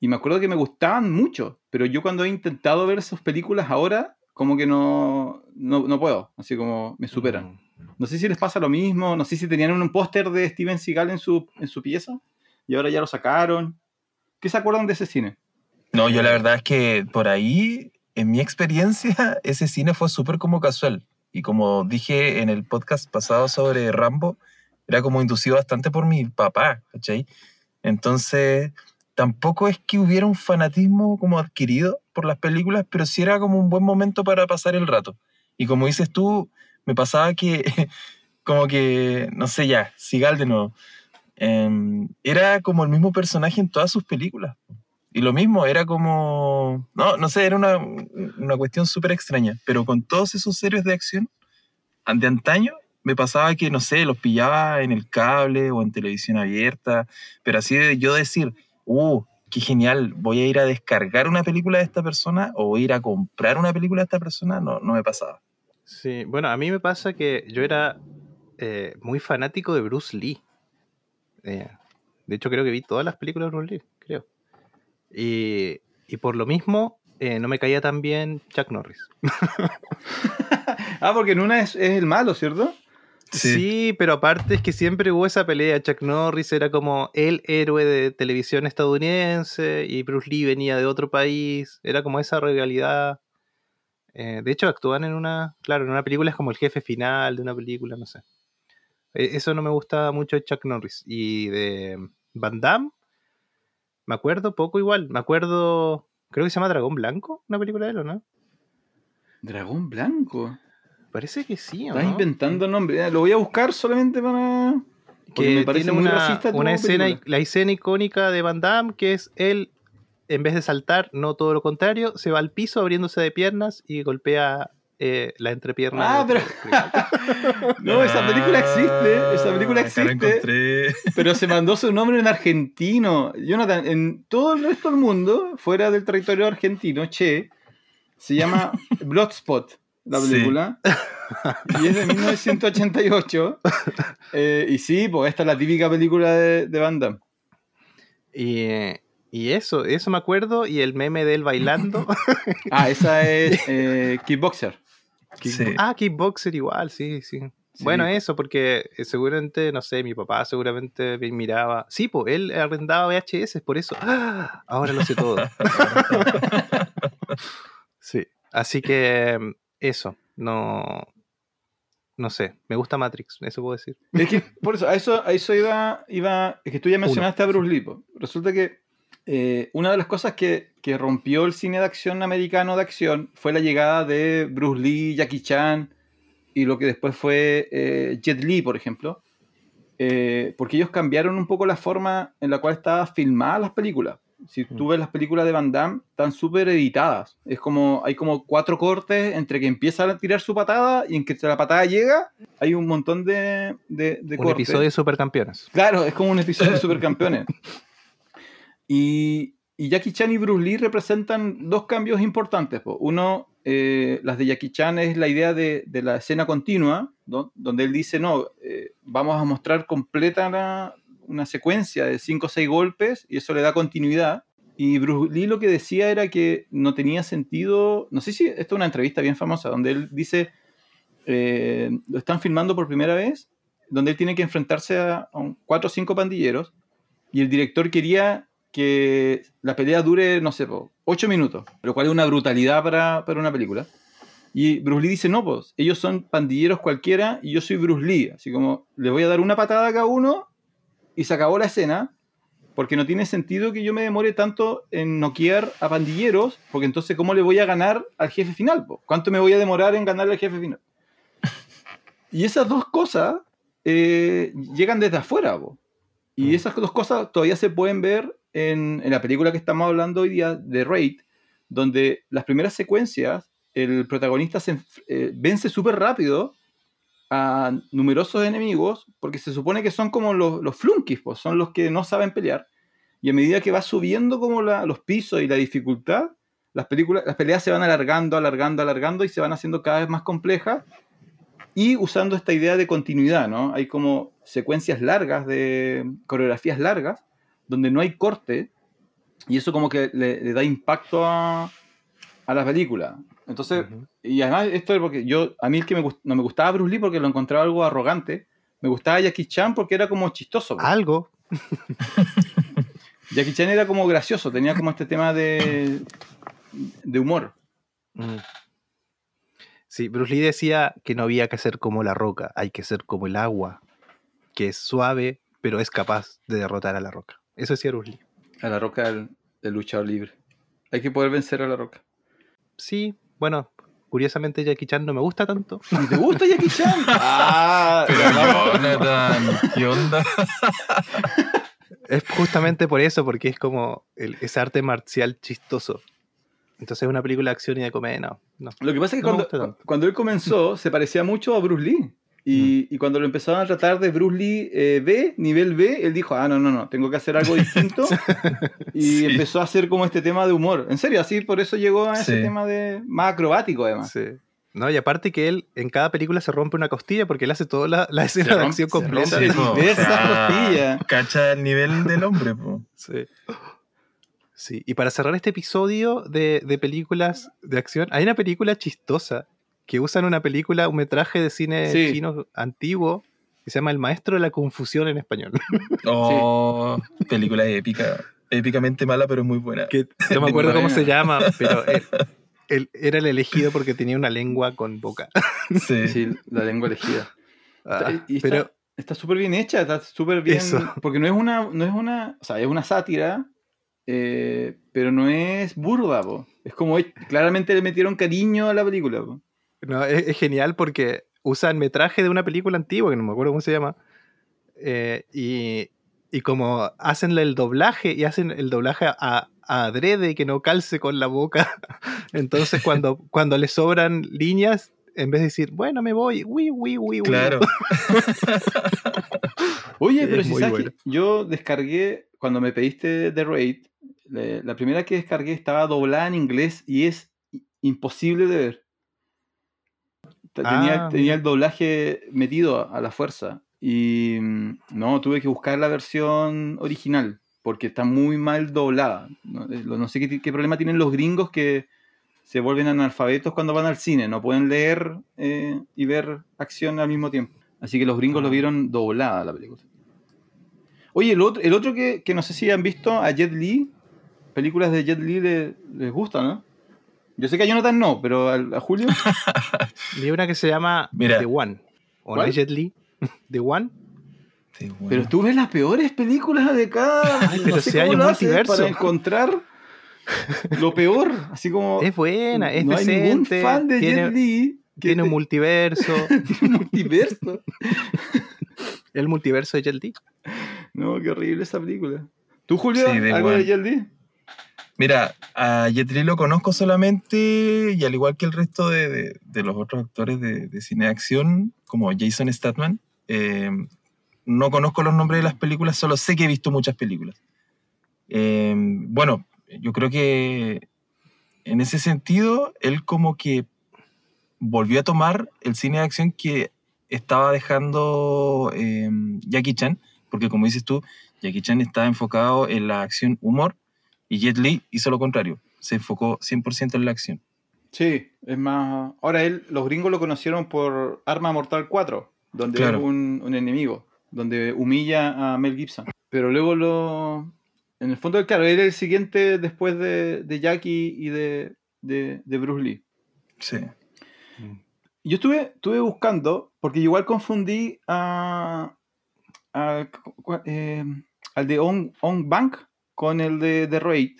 Y me acuerdo que me gustaban mucho, pero yo cuando he intentado ver esas películas ahora, como que no, no, no puedo, así como me superan. No sé si les pasa lo mismo, no sé si tenían un póster de Steven Seagal en su, en su pieza y ahora ya lo sacaron. ¿Qué se acuerdan de ese cine? No, yo la verdad es que por ahí, en mi experiencia, ese cine fue súper como casual. Y como dije en el podcast pasado sobre Rambo, era como inducido bastante por mi papá, ¿cachai? Entonces, tampoco es que hubiera un fanatismo como adquirido por las películas, pero sí era como un buen momento para pasar el rato. Y como dices tú, me pasaba que, como que, no sé ya, Sigal de nuevo, em, era como el mismo personaje en todas sus películas. Y lo mismo, era como, no, no sé, era una, una cuestión súper extraña, pero con todos esos series de acción de antaño, me pasaba que, no sé, los pillaba en el cable o en televisión abierta, pero así de yo decir, uh, qué genial, voy a ir a descargar una película de esta persona o voy a ir a comprar una película de esta persona, no, no me pasaba. Sí, bueno, a mí me pasa que yo era eh, muy fanático de Bruce Lee. Eh, de hecho, creo que vi todas las películas de Bruce Lee, creo. Y, y por lo mismo, eh, no me caía tan bien Chuck Norris. ah, porque en una es, es el malo, ¿cierto? Sí. pero aparte es que siempre hubo esa pelea. Chuck Norris era como el héroe de televisión estadounidense y Bruce Lee venía de otro país. Era como esa rivalidad. Eh, de hecho, actúan en una, claro, en una película es como el jefe final de una película, no sé. Eh, Eso no me gustaba mucho de Chuck Norris. Y de Van Damme, me acuerdo poco igual. Me acuerdo, creo que se llama Dragón Blanco, una película de él, ¿o no? Dragón Blanco. Parece que sí, ¿o Estás no? inventando nombre. Lo voy a buscar solamente para. porque que me parece tiene muy una, una escena, película. la escena icónica de Van Damme, que es él, en vez de saltar, no todo lo contrario, se va al piso abriéndose de piernas y golpea eh, la entrepierna. Ah, pero-. No, esa película existe. Esa película Ah, existe. Pero se mandó su nombre en argentino. Jonathan, en todo el resto del mundo, fuera del territorio argentino, che, Se llama Bloodspot, la Sí. película. Y es de 1988. Eh, y sí, pues esta es la típica película de, de Van Damme. Y, eh, y eso, eso me acuerdo. Y el meme de él bailando. Ah, esa es eh, Kickboxer. Sí. Ah, Kickboxer igual, sí, sí. Sí. Bueno, eso, porque eh, seguramente, no sé, mi papá seguramente me miraba. Sí, pues él arrendaba VHS, por eso. ¡Ah! Ahora lo sé todo. sí. Así que eso, no. No sé, me gusta Matrix, eso puedo decir. Es que, por eso, a eso, a eso iba, iba. Es que tú ya mencionaste a Bruce Lee. po. Resulta que eh, una de las cosas que, que rompió el cine de acción americano de acción fue la llegada de Bruce Lee, Jackie Chan y lo que después fue eh, Jet Li, por ejemplo. Eh, porque ellos cambiaron un poco la forma en la cual estaban filmadas las películas. Si tú ves las películas de Van Damme, están súper editadas. Es como, hay como cuatro cortes entre que empieza a tirar su patada y en que la patada llega, hay un montón de, de, de Un cortes. episodio de Supercampeones. Claro, es como un episodio de Supercampeones. Y, y Jackie Chan y Bruce Lee representan dos cambios importantes. po. Uno, eh, las de Jackie Chan es la idea de, de la escena continua, ¿no? donde él dice, no, eh, vamos a mostrar completa la- una secuencia de cinco o seis golpes y eso le da continuidad. Y Bruce Lee lo que decía era que no tenía sentido, no sé si esto es una entrevista bien famosa, donde él dice, eh, lo están filmando por primera vez, donde él tiene que enfrentarse a, a cuatro o cinco pandilleros y el director quería que la pelea dure, no sé, po, ocho minutos, lo cual es una brutalidad para, para una película. Y Bruce Lee dice, no, pues, ellos son pandilleros cualquiera y yo soy Bruce Lee, así como le voy a dar una patada a cada uno y se acabó la escena, porque no tiene sentido que yo me demore tanto en noquear a pandilleros, porque entonces, ¿cómo le voy a ganar al jefe final? po? ¿Cuánto me voy a demorar en ganarle al jefe final? Y esas dos cosas eh, llegan desde afuera. po. Y Mm. esas dos cosas todavía se pueden ver en, en la película que estamos hablando hoy día, de Raid, donde las primeras secuencias, el protagonista se eh, vence súper rápido a numerosos enemigos, porque se supone que son como los, los flunkies, pues, son los que no saben pelear. Y a medida que va subiendo como los pisos y la dificultad, las, películas, las peleas se van alargando, alargando, alargando y se van haciendo cada vez más complejas y usando esta idea de continuidad, ¿no? Hay como secuencias largas de coreografías largas donde no hay corte y eso como que le, le da impacto a, a la película. Entonces, y además esto es porque yo, a mí el que me no me gustaba Bruce Lee porque lo encontraba algo arrogante, me gustaba Jackie Chan porque era como chistoso. Algo. Jackie Chan era como gracioso, tenía como este tema de, de humor. Mm. Sí, Bruce Lee decía que no había que ser como la roca, hay que ser como el agua, que es suave, pero es capaz de derrotar a la roca. Eso decía Bruce Lee. A la roca del, del luchador libre. Hay que poder vencer a la roca. Sí, bueno, curiosamente Jackie Chan no me gusta tanto. ¿Y ¿Te gusta Jackie Chan? Ah, Pero Jonathan, ¿qué onda? Es justamente por eso, porque es como el, ese arte marcial chistoso. Entonces es una película de acción y de comedia, no. no. Lo que pasa es que No cuando, cuando él comenzó se parecía mucho a Bruce Lee. Y, Mm. y cuando lo empezaron a tratar de Bruce Lee eh, B, nivel B, él dijo, ah, no, no, no, tengo que hacer algo distinto. y Sí. empezó a hacer como este tema de humor. En serio, así por eso llegó a ese Sí. tema de más acrobático además. Sí. No, y aparte que él en cada película se rompe una costilla porque él hace toda la, la escena Se de rompe- acción se completa. rompe po. diversas costillas. Cacha el nivel del hombre, po. Sí. Sí, y para cerrar este episodio de, de películas de acción, hay una película chistosa que usan una película, un metraje de cine Sí. chino antiguo que se llama El Maestro de la Confusión en español. Oh, película épica. Épicamente mala, pero muy buena. que no me acuerdo cómo se llama, pero él, él era el elegido porque tenía una lengua con boca. Sí. Sí, la lengua elegida. Ah, y está- pero Está súper bien hecha, está súper bien. Eso. Porque no es una, no es una, o sea, es una sátira, eh, pero no es burda, po. Es como claramente le metieron cariño a la película, po. No, es, es genial porque usan metraje de una película antigua, que no me acuerdo cómo se llama, eh, y, y como hacen el doblaje y hacen el doblaje a, a adrede que no calce con la boca, entonces cuando, cuando le sobran líneas, en vez de decir, bueno, me voy, uy, uy, uy, uy, Claro. Oye, Es pero si sabes bueno. que yo descargué, cuando me pediste The Raid, la primera que descargué estaba doblada en inglés y es imposible de ver. Tenía, Ah, tenía el doblaje metido a, la fuerza. Y mm, no, tuve que buscar la versión original, porque está muy mal doblada. No, eh, no sé qué, problema tienen los gringos que se vuelven analfabetos cuando van al cine, no pueden leer eh, y ver acción al mismo tiempo. Así que los gringos lo Ah. vieron doblada la película. Oye, el otro, el otro que, que no sé si han visto a Jet Li, películas de Jet Li le- les gusta, ¿no? Yo sé que a Jonathan no, pero a, Julio. Vi una que se llama Mira. The One. ¿O ¿Cuál? The One. Sí, bueno. Pero tú ves las peores películas de cada. Ay, pero no sé si hay un multiverso. Para encontrar lo peor. Así como. Es buena, es no hay ningún decente. fan de tiene, Jet Li que tiene un te- multiverso. tiene un multiverso. el multiverso de Jet Li. No, qué horrible esa película. ¿Tú, Julio, Sí, de algo de. Jet Li? Mira, a Jet Li lo conozco solamente, y al igual que el resto de, de- de los otros actores de, de cine de acción, como Jason Statham, eh, no conozco los nombres de las películas, solo sé que he visto muchas películas. Eh, bueno, yo creo que en ese sentido, él como que volvió a tomar el cine de acción que estaba dejando eh, Jackie Chan, porque como dices tú, Jackie Chan estaba enfocado en la acción humor y Jet Li hizo lo contrario, se enfocó 100% en la acción. Sí, es más. Ahora él, los gringos lo conocieron por Arma Mortal 4, donde Claro. es un, un enemigo, donde humilla a Mel Gibson. Pero luego lo. En el fondo, claro, él era el siguiente después de, de Jackie y de, de, de Bruce Lee. Sí. Yo estuve, estuve buscando, porque igual confundí a, eh, al de On, On Bank con el de The Raid.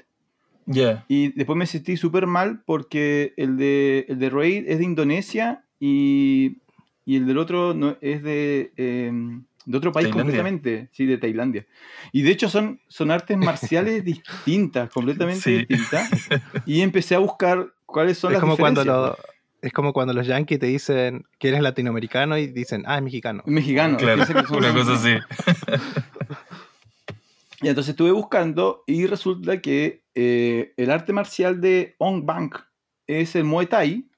Ya, Y después me sentí súper mal porque el de, el de Raid es de Indonesia y, y el del otro no, es de, eh, de otro país Tailandia. completamente. Sí, de Tailandia. Y de hecho son, son artes marciales distintas, completamente Sí. distintas. Y empecé a buscar cuáles son Es las como, cuando diferencias. lo- es como cuando los yankees te dicen que eres latinoamericano y dicen, ah, es mexicano. Mexicano. claro, una cosa así. Y entonces estuve buscando y resulta que eh, el arte marcial de Ong Bang es el Muay Thai,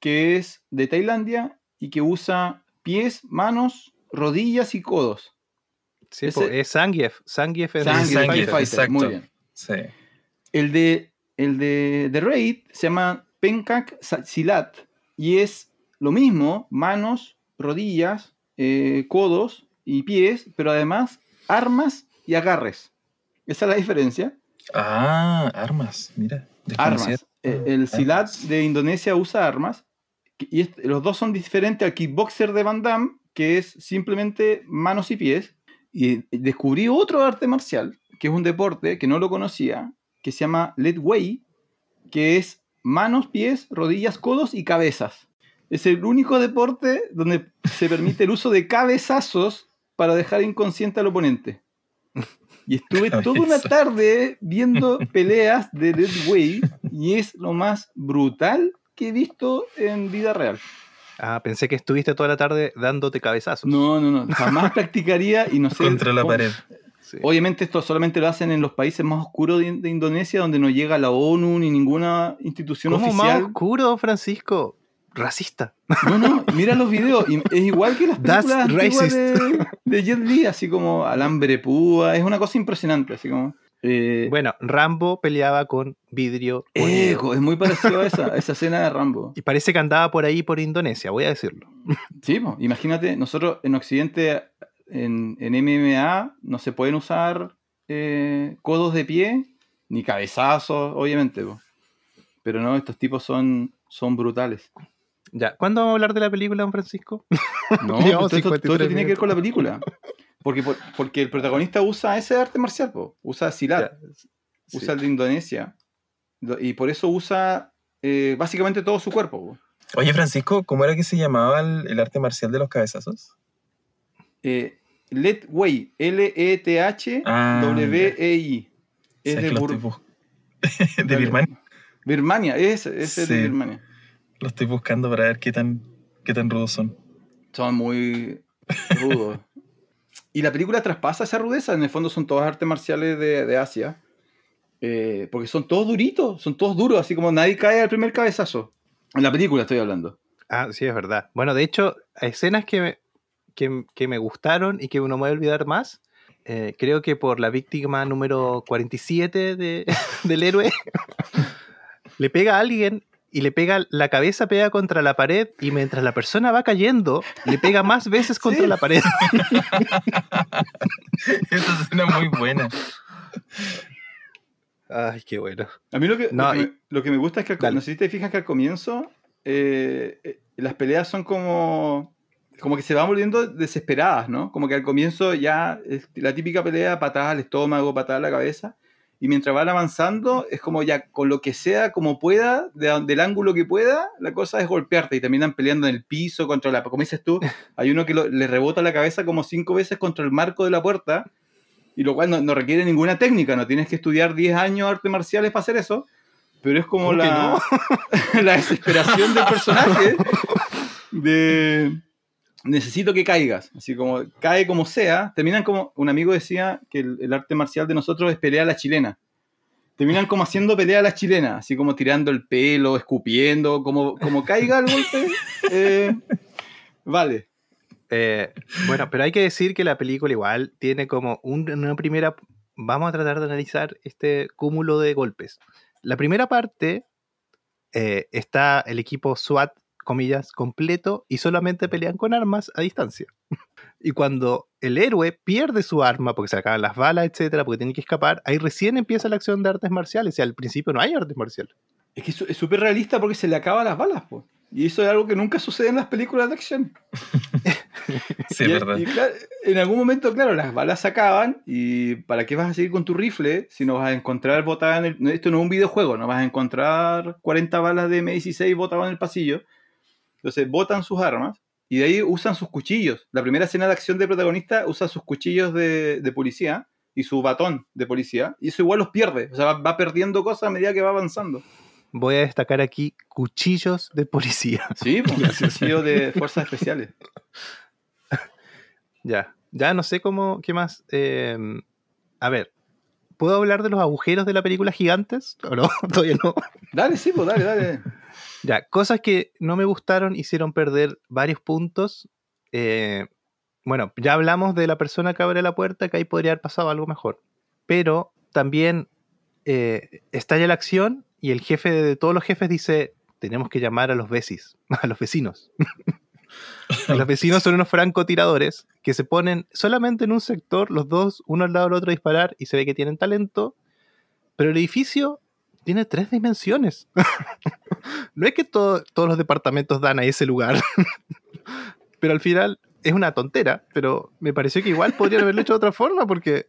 que es de Tailandia y que usa pies, manos, rodillas y codos. Sí, Ese- es Zangief. Zangief es Fighter. Muy bien. Sí. El de, el de, de Raid se llama Pencak Sa- Silat y es lo mismo, manos, rodillas, eh, codos y pies, pero además armas y agarres. Esa es la diferencia. Ah, armas, mira. Armas. Eh, El Silat de Indonesia usa armas. Y los dos son diferentes al kickboxer de Van Damme, que es simplemente manos y pies. Y descubrí otro arte marcial, que es un deporte que no lo conocía, que se llama Let Way, que es manos, pies, rodillas, codos y cabezas. Es el único deporte donde se permite el uso de cabezazos para dejar inconsciente al oponente. Y estuve toda una tarde viendo peleas de Dead Way y es lo más brutal que he visto en vida real. Ah, pensé que estuviste toda la tarde dándote cabezazos. No, no, no. Jamás practicaría y no sé. Contra la cómo- pared. Sí. Obviamente esto solamente lo hacen en los países más oscuros de, de Indonesia, donde no llega la ONU ni ninguna institución ¿Cómo más oficial. oscuro, Francisco? Racista. No, no, mira los videos. y es igual que las películas racist. de, de Jet Li, así como alambre púa. Es una cosa impresionante, así como. eh, Bueno, Rambo peleaba con vidrio. eco, es muy parecido a esa, a esa escena de Rambo. Y parece que andaba por ahí por Indonesia, voy a decirlo. Sí, imagínate, nosotros en Occidente, en, en MMA, no se pueden usar eh, codos de pie, ni cabezazos, obviamente. po. Pero no, estos tipos son, son brutales. Ya, ¿cuándo vamos a hablar de la película, don Francisco? No, Llevamos todo, esto, todo esto 53 tiene que ver con la película. Porque, por- porque el protagonista usa ese arte marcial, po. usa Silat, sí. usa el de Indonesia. Y por eso usa eh, básicamente todo su cuerpo. po. Oye, Francisco, ¿cómo era que se llamaba el, el arte marcial de los cabezazos? Eh, Let Way, L-E-T-H-W-E-I. Ah, es ¿Sabes de Bur- de. Birmania. Birmania, ese, ese es de. Birmania. Lo estoy buscando para ver qué tan, qué tan rudos son. Son muy rudos. y la película traspasa esa rudeza. En el fondo son todas artes marciales de, de Asia. Eh, porque son todos duritos, son todos duros, así como nadie cae al primer cabezazo. En la película estoy hablando. Ah, sí, es verdad. Bueno, de hecho, escenas que me, que, que me gustaron y que no me voy a olvidar más. eh, creo que por la víctima número 47 de, del héroe, le pega a alguien y le pega, la cabeza pega contra la pared y mientras la persona va cayendo, le pega más veces contra Sí. la pared. Esa escena es muy buena. Ay, qué bueno. A mí lo que, No, lo, que y- me, lo que me gusta es que, al- no sé si te fijas que al comienzo eh, eh, las peleas son como, como que se van volviendo desesperadas, ¿no? Como que al comienzo ya es la típica pelea, patada al estómago, patada a la cabeza, y mientras van avanzando es como ya con lo que sea, como pueda, de, del ángulo que pueda, la cosa es golpearte y terminan peleando en el piso contra la... Como dices tú, hay uno que lo- le rebota la cabeza como cinco veces contra el marco de la puerta, y lo cual no, no requiere ninguna técnica, no tienes que estudiar 10 años artes marciales para hacer eso, pero es como ¿Cómo que la, la desesperación del personaje de necesito que caigas, así como cae como sea, terminan como, un amigo decía que el, el arte marcial de nosotros es pelea a la chilena. Terminan como haciendo pelea a la chilena, así como tirando el pelo, escupiendo, como, como caiga el golpe. eh, vale. Eh, bueno, pero hay que decir que la película igual tiene como un- una primera... Vamos a tratar de analizar este cúmulo de golpes. La primera parte eh, está el equipo SWAT, comillas, completo y solamente pelean con armas a distancia. Y cuando el héroe pierde su arma porque se acaban las balas, etcétera, porque tiene que escapar, ahí recién empieza la acción de artes marciales. Y al principio no hay artes marciales. Es que es súper realista porque se le acaban las balas, po. Y eso es algo que nunca sucede en las películas de acción. Sí, y, verdad. y claro, en algún momento, claro, las balas se acaban y ¿para qué vas a seguir con tu rifle si no vas a encontrar botadas en el... Esto no es un videojuego, no vas a encontrar 40 balas de M16 botadas en el pasillo. Entonces botan sus armas y de ahí usan sus cuchillos. La primera escena de acción del protagonista usa sus cuchillos de, de policía y su batón de policía y eso igual los pierde. O sea, va, va perdiendo cosas a medida que va avanzando. Voy a destacar aquí cuchillos de policía. Sí, pues, cuchillos de fuerzas especiales. Ya, ya no sé cómo, qué más. eh, a ver, ¿puedo hablar de los agujeros de la película gigantes? ¿O no? Todavía no. Dale, sí, pues dale, dale. Ya, cosas que no me gustaron, hicieron perder varios puntos. Eh, bueno, ya hablamos de la persona que abre la puerta, que ahí podría haber pasado algo mejor. Pero también eh, estalla la acción y el jefe de todos los jefes dice, tenemos que llamar a los vecis, a los vecinos. Los vecinos son unos francotiradores que se ponen solamente en un sector, los dos, uno al lado del otro a disparar y se ve que tienen talento, pero el edificio tiene tres dimensiones. no es que todo- todos los departamentos dan a ese lugar, pero al final es una tontera, pero me pareció que igual podrían haberlo hecho de otra forma porque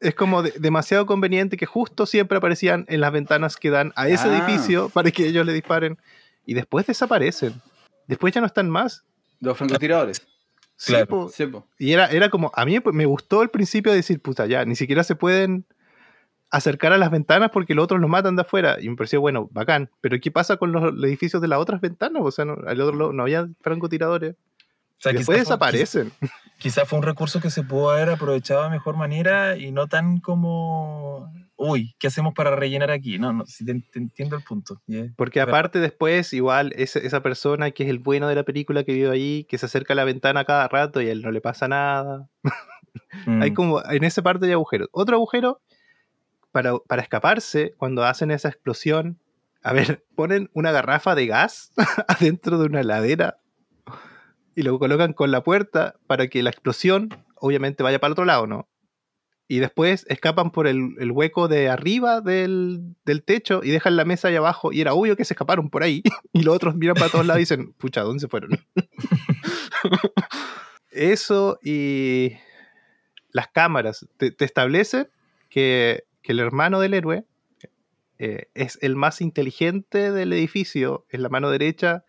es como de- demasiado conveniente que justo siempre aparecían en las ventanas que dan a ese Ah. edificio para que ellos le disparen y después desaparecen. Después ya no están más. Los francotiradores. Sí, Claro. po. Sí, po. Y era, era como, a mí me gustó al principio decir, puta, ya, ni siquiera se pueden acercar a las ventanas porque los otros los matan de afuera. Y me pareció, bueno, bacán. Pero ¿qué pasa con los edificios de las otras ventanas? O sea, no, al otro lado no había francotiradores. O sea, después desaparecen. Quizá fue un recurso que se pudo haber aprovechado de mejor manera y no tan como, uy, ¿qué hacemos para rellenar aquí? No, no, sí te, te entiendo el punto. y es- Porque aparte después, igual, ese- esa persona que es el bueno de la película que vive ahí, que se acerca a la ventana cada rato y a él no le pasa nada. Mm. Hay como, en esa parte hay agujeros. Otro agujero, para, para escaparse, cuando hacen esa explosión, a ver, ponen una garrafa de gas adentro de una heladera y lo colocan con la puerta para que la explosión, obviamente, vaya para el otro lado, ¿no? Y después escapan por el, el hueco de arriba del, del techo y dejan la mesa ahí abajo. Y era obvio que se escaparon por ahí. Y los otros miran para todos lados y dicen, pucha, ¿dónde se fueron? Eso y las cámaras te, te establecen que, que el hermano del héroe eh, es el más inteligente del edificio, es la mano derecha,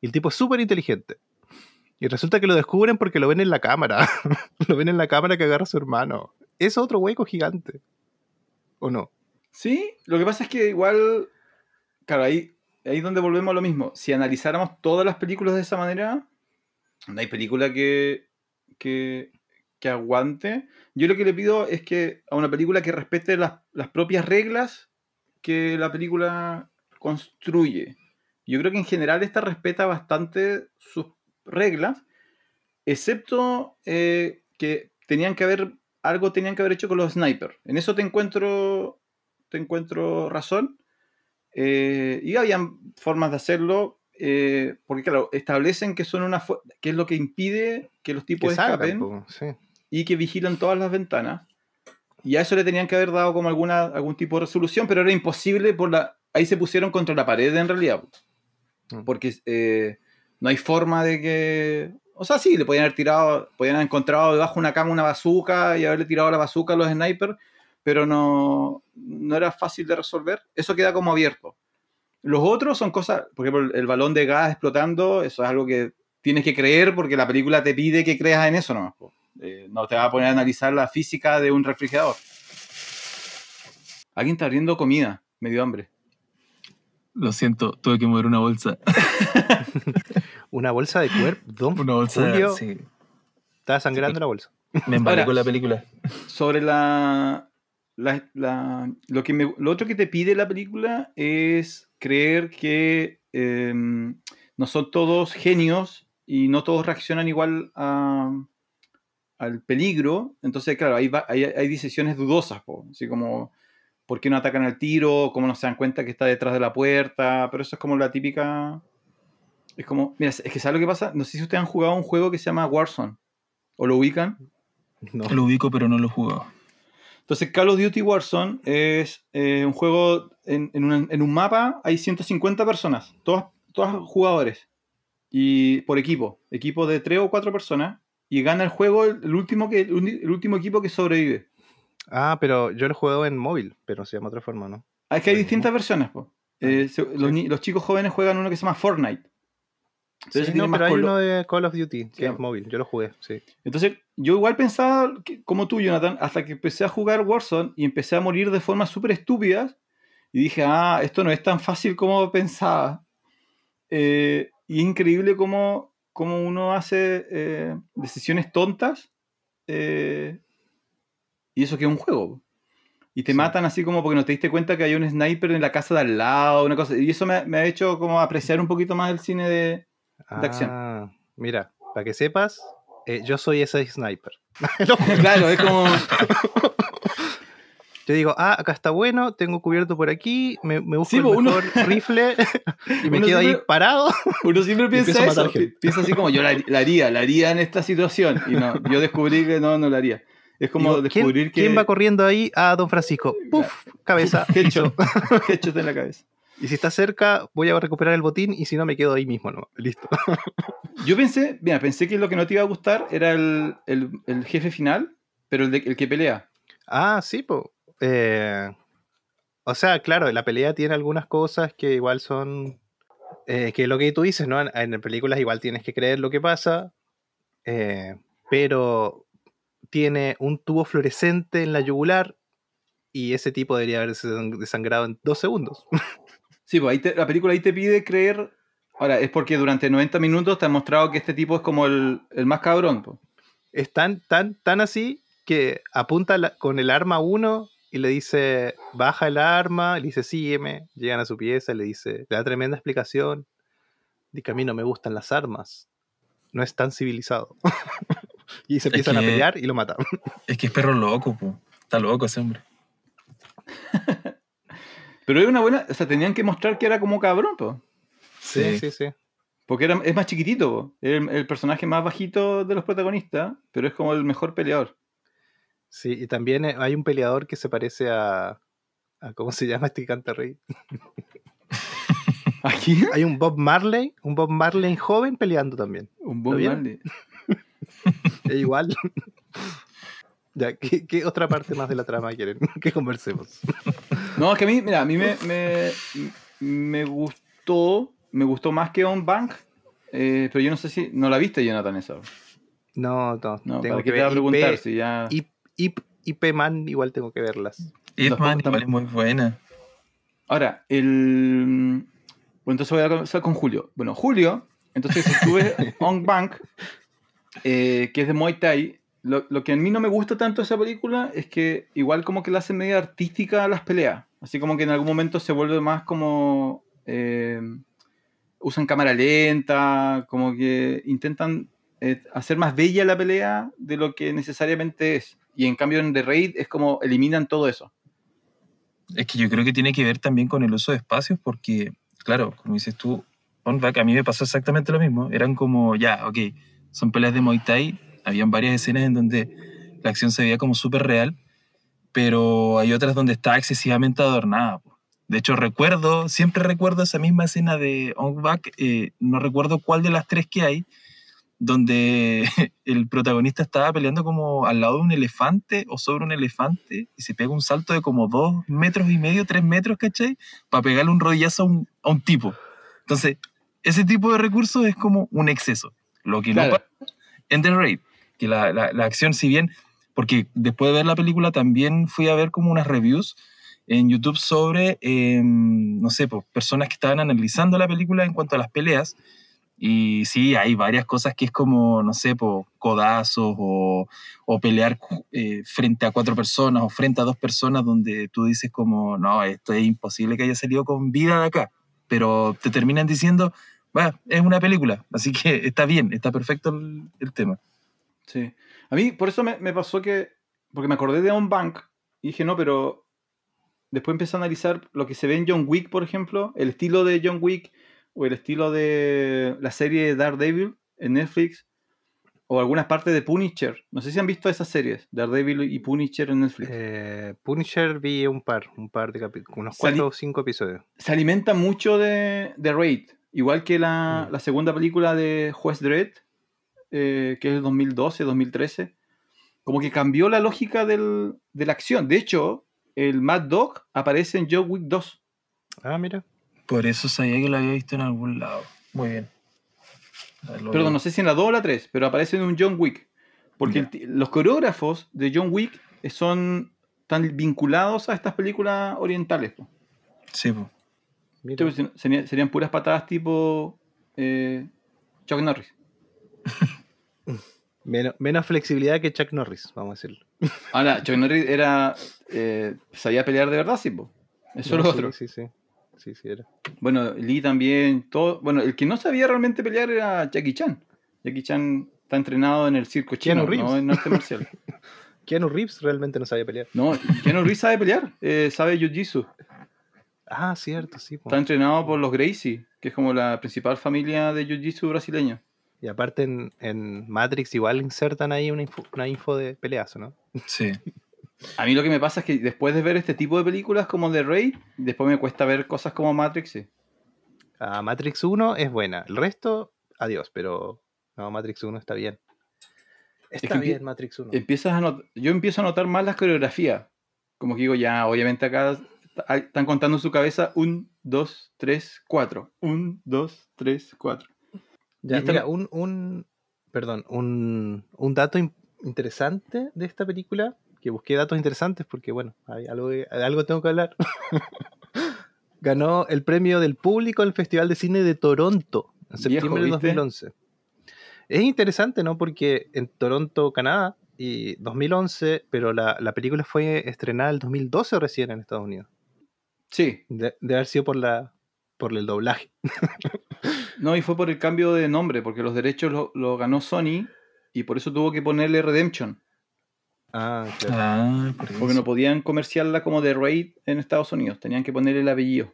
y el tipo es súper inteligente. Y resulta que lo descubren porque lo ven en la cámara. lo ven en la cámara que agarra a su hermano. Es otro hueco gigante. ¿O no? Sí, lo que pasa es que igual, claro, ahí, ahí es donde volvemos a lo mismo. Si analizáramos todas las películas de esa manera, no hay película que, que, que aguante. Yo lo que le pido es que a una película que respete las, las propias reglas que la película construye. Yo creo que en general esta respeta bastante sus reglas, excepto eh, que tenían que haber algo tenían que haber hecho con los snipers. En eso te encuentro te encuentro razón. Eh, y habían formas de hacerlo, eh, porque claro, establecen que son una que es lo que impide que los tipos Que escapen sí. Y que vigilan todas las ventanas. Y a eso le tenían que haber dado como alguna, algún tipo de resolución, pero era imposible por la. Ahí se pusieron contra la pared en realidad. Mm. Porque eh, no hay forma de que. O sea, sí, le podían haber tirado, podían haber encontrado debajo de una cama una bazooka y haberle tirado la bazooka a los snipers, pero no, no era fácil de resolver. Eso queda como abierto. Los otros son cosas, por ejemplo, el balón de gas explotando, eso es algo que tienes que creer porque la película te pide que creas en eso nomás. Eh, no te va a poner a analizar la física de un refrigerador. Alguien está abriendo comida, me dio hambre. Lo siento, tuve que mover una bolsa. Una bolsa de cuerpo. Una bolsa, Julio sí. estaba sangrando la bolsa. Me Ahora- con la película. Sobre la, la- la- lo, que me- lo otro que te pide la película es creer que eh, no son todos genios y no todos reaccionan igual a- al peligro. Entonces, claro, hay, va- hay, hay decisiones dudosas, po. así como por qué no atacan al tiro, cómo no se dan cuenta que está detrás de la puerta, pero eso es como la típica... Es como, mira, es que ¿sabes lo que pasa? No sé si ustedes han jugado un juego que se llama Warzone, o lo ubican. No. Lo ubico, pero no lo he jugado. Entonces, Call of Duty Warzone es eh, un juego en, en un, en un mapa, hay 150 personas, todas, todas jugadores, y por equipo, equipo de 3 o 4 personas, y gana el juego el, último, que, el, último equipo que sobrevive. Ah, pero yo lo jugado en móvil, pero se llama otra forma, ¿no? Ah, es que hay distintas versiones. po. Eh, se- los, chicos jóvenes juegan uno que se llama Fortnite. Entonces, Sí, no, pero hay uno de Call of Duty que Sí. es móvil. Yo lo jugué, sí. Entonces, yo igual pensaba, que- como tú, Jonathan, hasta que empecé a jugar Warzone y empecé a morir de formas súper estúpidas. Y dije, ah, esto no es tan fácil como pensaba. Eh, y es increíble cómo, cómo uno hace eh, decisiones tontas. eh, y eso que es un juego. Y te Sí. matan así como porque no te diste cuenta que hay un sniper en la casa de al lado, una cosa. Y eso me, me ha hecho como apreciar un poquito más el cine de, De acción. Ah, mira, para que sepas, eh, yo soy ese sniper. Claro, es como. Yo digo, ah, acá está bueno, tengo cubierto por aquí, me, me busco Sí, el uno- mejor rifle y me Uno quedo ahí siempre- parado. Uno siempre piensa a eso, piensa así como yo la, la haría, la haría en esta situación. Y no, yo descubrí que no, no la haría. Es como Digo, ¿quién, descubrir que. quién va corriendo ahí? Ah, don Francisco. Puf, cabeza. Headshot, headshot en la cabeza. Y si está cerca, voy a recuperar el botín y si no, me quedo ahí mismo, ¿no? Listo. Yo pensé, mira, pensé que lo que no te iba a gustar era el, el- el jefe final, pero el, de- el que pelea. Ah, sí, po. Eh, o sea, claro, la pelea tiene algunas cosas que igual son. eh, que lo que tú dices, ¿no? En, en películas igual tienes que creer lo que pasa. eh, pero tiene un tubo fluorescente en la yugular. Y ese tipo debería haberse desangrado en dos segundos. Sí, pues ahí te- la película ahí te pide creer. Ahora, es porque durante 90 minutos te han mostrado que este tipo es como el, el más cabrón. pues. Es tan, tan, tan así que apunta la- con el arma a uno y le dice, baja el arma, le dice, sígueme, llegan a su pieza, le dice, le da tremenda explicación, dice que a mí no me gustan las armas, no es tan civilizado. y se empiezan a que- pelear y lo matan. Es que es perro loco, po. Está loco ese hombre. Pero es una buena. O sea, tenían que mostrar que era como cabrón, pues. Sí, sí, sí. Porque era, es más chiquitito, po. El personaje más bajito de los protagonistas, pero es como el mejor peleador. Sí, y también eh, hay un peleador que se parece a, a ¿cómo se llama este que canta rey? Aquí, Hay un Bob Marley, un Bob Marley joven peleando también. un Bob. Marley. Es igual. ya, ¿qué, qué otra parte más de la trama quieren que conversemos? No, es que a mí, mira, a mí me, me, me gustó, me gustó más que On Bank, eh, pero yo no sé si, no la viste, Jonathan, esa. No, no, No, tengo ¿para que te a preguntar IP, si ya... IP, IP, IP Man, igual tengo que verlas. Ip Man igual es muy buena. Ahora, el... Bueno, entonces voy a comenzar con Julio. Bueno, Julio, entonces estuve On Bank, eh, que es de Muay Thai, lo, lo que a mí no me gusta tanto de esa película es que igual como que la hacen media artística a las peleas. Así como que en algún momento se vuelve más como... eh, usan cámara lenta, como que intentan eh, hacer más bella la pelea de lo que necesariamente es. Y en cambio en The Raid es como eliminan todo eso. Es que yo creo que tiene que ver también con el uso de espacios, porque, claro, como dices tú, On Back, a mí me pasó exactamente lo mismo. Eran como, ya, ok, son peleas de Muay Thai, habían varias escenas en donde la acción se veía como súper real, pero hay otras donde está excesivamente adornada. De hecho, recuerdo, siempre recuerdo esa misma escena de On Back, eh, no recuerdo cuál de las tres que hay, donde el protagonista estaba peleando como al lado de un elefante o sobre un elefante y se pega un salto de como dos metros y medio, tres metros, ¿cachai? Para pegarle un rodillazo a un, a un tipo. Entonces, ese tipo de recursos es como un exceso. Lo que Claro. no pasa en The Raid, que la, la, la acción, si bien, porque después de ver la película también fui a ver como unas reviews en YouTube sobre, eh, no sé, pues, personas que estaban analizando la película en cuanto a las peleas. Y sí, hay varias cosas que es como, no sé, pues, codazos o, o pelear eh, frente a cuatro personas o frente a dos personas donde tú dices como, no, esto es imposible que haya salido con vida de acá. Pero te terminan diciendo, va, es una película, así que está bien, está perfecto el, el tema. Sí. A mí, por eso me, me pasó que. Porque me acordé de On Bank y dije, no, pero. Después empecé a analizar lo que se ve en John Wick, por ejemplo, el estilo de John Wick o el estilo de la serie de Daredevil en Netflix o algunas partes de Punisher. No sé si han visto esas series, Daredevil y Punisher en Netflix. Eh, Punisher vi un par, un par de capítulos, unos cuatro o cinco episodios. Se alimenta mucho de, de Raid, igual que la, Mm. la segunda película de Juez Dredd, eh, que es el 2012, 2013. Como que cambió la lógica del- de la acción. De hecho, el Mad Dog aparece en John Wick 2. Ah, mira. Por eso sabía que lo había visto en algún lado. Muy bien. Perdón, veo. no sé si en la 2 o la 3, pero aparece en un John Wick. Porque el los coreógrafos de John Wick son tan vinculados a estas películas orientales. po. Sí, si no- serían, serían puras patadas tipo eh, Chuck Norris. Menos, menos flexibilidad que Chuck Norris, vamos a decirlo. Ahora, Chuck Norris era, eh, sabía pelear de verdad, sí, po. Eso es lo sí, otro. Sí, sí. Sí, sí, era. Bueno, Lee también, todo. Bueno, el que no sabía realmente pelear era Jackie Chan. Jackie Chan está entrenado en el circo chino, Keanu Reeves. no en arte marcial. Keanu Reeves realmente no sabía pelear. No, Keanu Reeves sabe pelear, eh, sabe Jiu-Jitsu. Ah, cierto, sí. po. Está entrenado por los Gracie, que es como la principal familia de Jiu-Jitsu brasileño. Y aparte en, en Matrix igual insertan ahí una info, una info de peleazo, ¿no? Sí. A mí lo que me pasa es que después de ver este tipo de películas como The Raid, después me cuesta ver cosas como Matrix. sí. Ah, Matrix 1 es buena. El resto, adiós, pero no, Matrix 1 está bien. Está que empie- bien Matrix 1. Empiezas a not- yo empiezo a notar más las coreografías. Como que digo, ya, obviamente acá están contando en su cabeza un, dos, tres, cuatro. Un, dos, tres, cuatro. Ya, y esta- mira, un, un, perdón, un, un dato in- interesante de esta película, que busqué datos interesantes porque, bueno, hay algo, de algo tengo que hablar. Ganó el premio del público en el Festival de Cine de Toronto en septiembre de ¿viste? 2011. Es interesante, ¿no? Porque en Toronto, Canadá, y 2011, pero la, la película fue estrenada el 2012 recién en Estados Unidos. Sí, De, de haber sido por la por el doblaje. no, y fue por el cambio de nombre, porque los derechos lo, lo ganó Sony y por eso tuvo que ponerle Redemption, Ah, claro. Ah, por porque no podían comerciarla como The Raid en Estados Unidos, tenían que ponerle el apellido.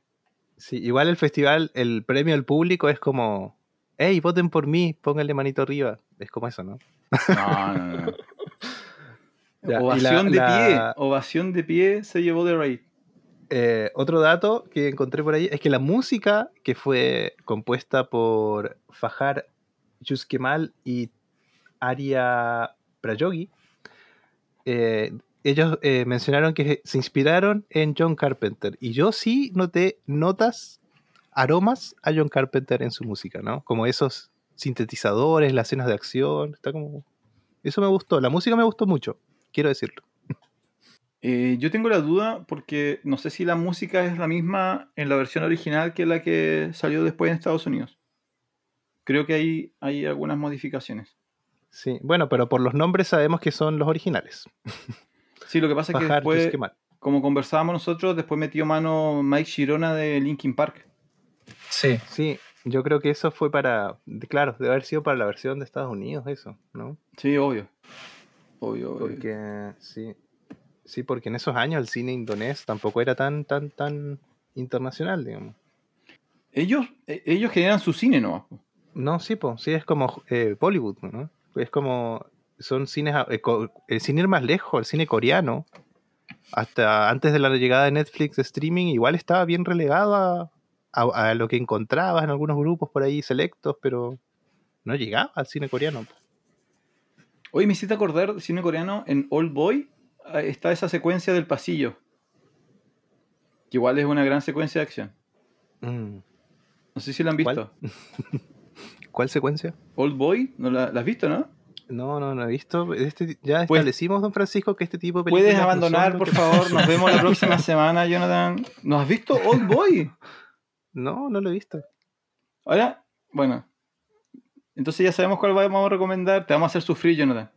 Sí, igual el festival, el premio al público es como, hey, voten por mí, pónganle manito arriba. Es como eso, ¿no? No, no, no. Ya, ovación la- de la- pie, ovación de pie se llevó The Raid. Eh, otro dato que encontré por ahí es que la música que fue compuesta por Fajar Yuskemal y Arya Prayogi, eh, ellos eh, mencionaron que se inspiraron en John Carpenter. Y yo sí noté notas, aromas a John Carpenter en su música, ¿no? Como esos sintetizadores, las escenas de acción. Está como. Eso me gustó. La música me gustó mucho, quiero decirlo. Eh, yo tengo la duda porque no sé si la música es la misma en la versión original que la que salió después en Estados Unidos. Creo que hay, hay algunas modificaciones. Sí, bueno, pero por los nombres sabemos que son los originales. Sí, lo que pasa es que después, como conversábamos nosotros, después metió mano Mike Shirona de Linkin Park. Sí, Sí, yo creo que eso fue para, claro, debe haber sido para la versión de Estados Unidos eso, ¿no? Sí, obvio. Obvio, obvio. Porque sí, sí, porque en esos años el cine indonés tampoco era tan, tan, tan internacional, digamos. Ellos, eh, ellos generan su cine, ¿no? No, sí, pues, sí es como eh, Bollywood, ¿no? Es como son cines, a- eh, el sin ir más lejos, el cine coreano, hasta antes de la llegada de Netflix de streaming, igual estaba bien relegado a, a- a lo que encontrabas en algunos grupos por ahí selectos, pero no llegaba al cine coreano. Oye, me hiciste acordar de cine coreano en Old Boy. ah, Está esa secuencia del pasillo. Que igual es una gran secuencia de acción. Mm. No sé si la han visto. ¿Cuál? ¿Cuál secuencia? Old Boy, ¿no la, la has visto, no? No, no, no he visto. Este, ya Pues- establecimos, don Francisco, que este tipo de Puedes películas son abandonar, por que- favor. Nos vemos la próxima semana, Jonathan. ¿No has visto Old Boy? No, no lo he visto. Ahora, bueno. Entonces ya sabemos cuál vamos a recomendar. Te vamos a hacer sufrir, Jonathan.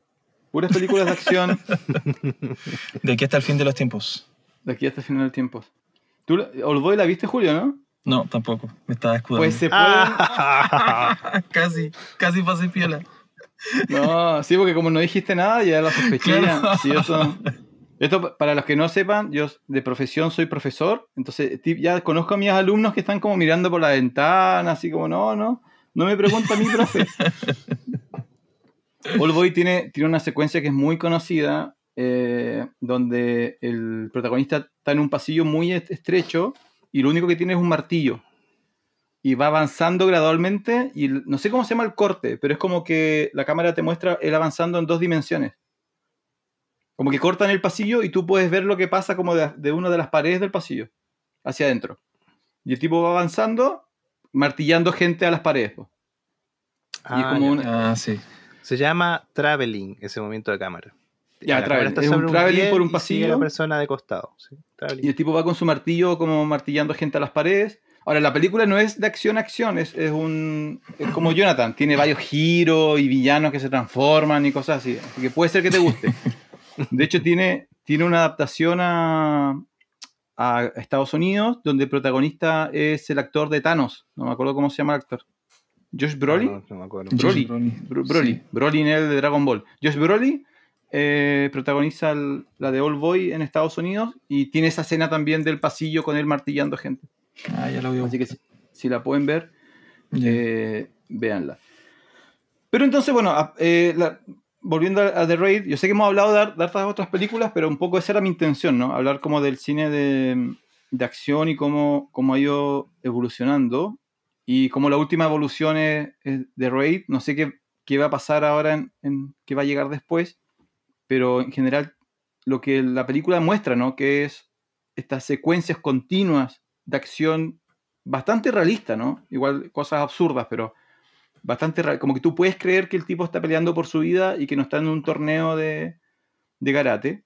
Puras películas de acción de aquí hasta el fin de los tiempos. de aquí hasta el final del tiempo. ¿Tú, la- Old Boy la viste, Julio, no? No, tampoco. Me estaba escudando. Pues se. Ah, casi, casi pasé piola. No, sí, porque como no dijiste nada, ya lo sospeché. ya. Claro. Sí, esto, esto, para los que no sepan, yo de profesión soy profesor, entonces ya conozco a mis alumnos que están como mirando por la ventana, así como, no, no, no me pregunta a mí, profe. All Boy tiene, tiene una secuencia que es muy conocida, eh, donde el protagonista está en un pasillo muy est- estrecho y lo único que tiene es un martillo. Y va avanzando gradualmente y no sé cómo se llama el corte, pero es como que la cámara te muestra él avanzando en dos dimensiones. Como que cortan el pasillo y tú puedes ver lo que pasa como de, de una de las paredes del pasillo, hacia adentro. Y el tipo va avanzando, martillando gente a las paredes. po. Y es Ah, como ya. un- Ah, sí. Se llama traveling ese momento de cámara. Ya, cámara Es un traveling pie por un y sigue pasillo. la persona de costado. sí. Y el tipo va con su martillo como martillando gente a las paredes. Ahora, la película no es de acción a acción, es, es un... Es como Jonathan, tiene varios giros y villanos que se transforman y cosas así. Así que puede ser que te guste. De hecho, tiene, tiene una adaptación a, a Estados Unidos, donde el protagonista es el actor de Thanos. No me acuerdo cómo se llama el actor. Josh Brolin. No, no me acuerdo. Broly. Broly. Bro- Broly. Sí. Broly en el de Dragon Ball. Josh Broly eh, protagoniza el- la de Old Boy en Estados Unidos y tiene esa escena también del pasillo con él martillando gente. Ah, ya lo veo. Así que si, si la pueden ver, eh, véanla. Pero entonces, bueno, a- eh, la- volviendo a, a The Raid, yo sé que hemos hablado de, de hartas otras películas, pero un poco esa era mi intención, ¿no? Hablar como del cine de, de acción y cómo, cómo ha ido evolucionando. Y como la última evolución es, es The Raid, no sé qué, qué va a pasar ahora, en, en- qué va a llegar después, pero en general lo que la película muestra, ¿no? Que es estas secuencias continuas de acción bastante realista, ¿no? Igual cosas absurdas, pero bastante real. Como que tú puedes creer que el tipo está peleando por su vida y que no está en un torneo de, de karate.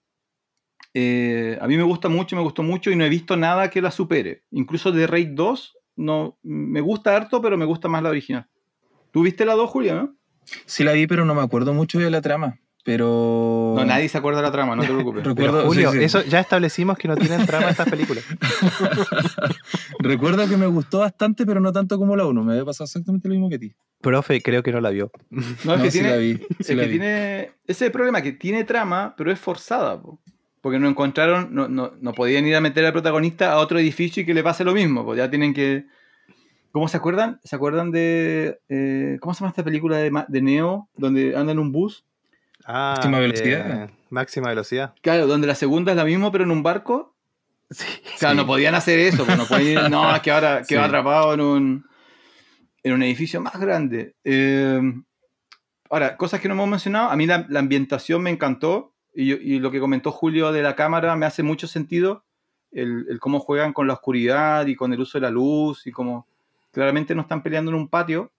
Eh, a mí me gusta mucho, me gustó mucho y no he visto nada que la supere. Incluso de Raid 2 no, me gusta harto, pero me gusta más la original. ¿Tú viste la 2, Julia, no? Sí la vi, pero no me acuerdo mucho de la trama. Pero... No, nadie se acuerda de la trama, no te preocupes. Recuerdo- Pero, Julio, sí, sí. eso ya establecimos que no tienen trama estas películas. Recuerdo que me gustó bastante, pero no tanto como la 1. Me había pasado exactamente lo mismo que a ti. Profe, creo que no la vio. No, es No, que sí tiene, la vi. es sí la que vi. tiene. Ese es el problema, que tiene trama, pero es forzada. po. Porque no encontraron, no, no, no podían ir a meter al protagonista a otro edificio y que le pase lo mismo. Pues ya tienen que. ¿Cómo se acuerdan? ¿Se acuerdan de. eh, ¿Cómo se llama esta película de, de Neo? Donde anda en un bus. Ah, Máxima velocidad. eh, máxima velocidad. Claro, donde la segunda es la misma, pero en un barco. Sí. Claro, Sí. no podían hacer eso. pues no, podían ir- no, es que ahora quedó Sí. atrapado en un, en un edificio más grande. Eh, ahora, cosas que no hemos mencionado. A mí la, la ambientación me encantó. Y, yo- y lo que comentó Julio de la cámara me hace mucho sentido. El, el cómo juegan con la oscuridad y con el uso de la luz. Y como claramente no están peleando en un patio.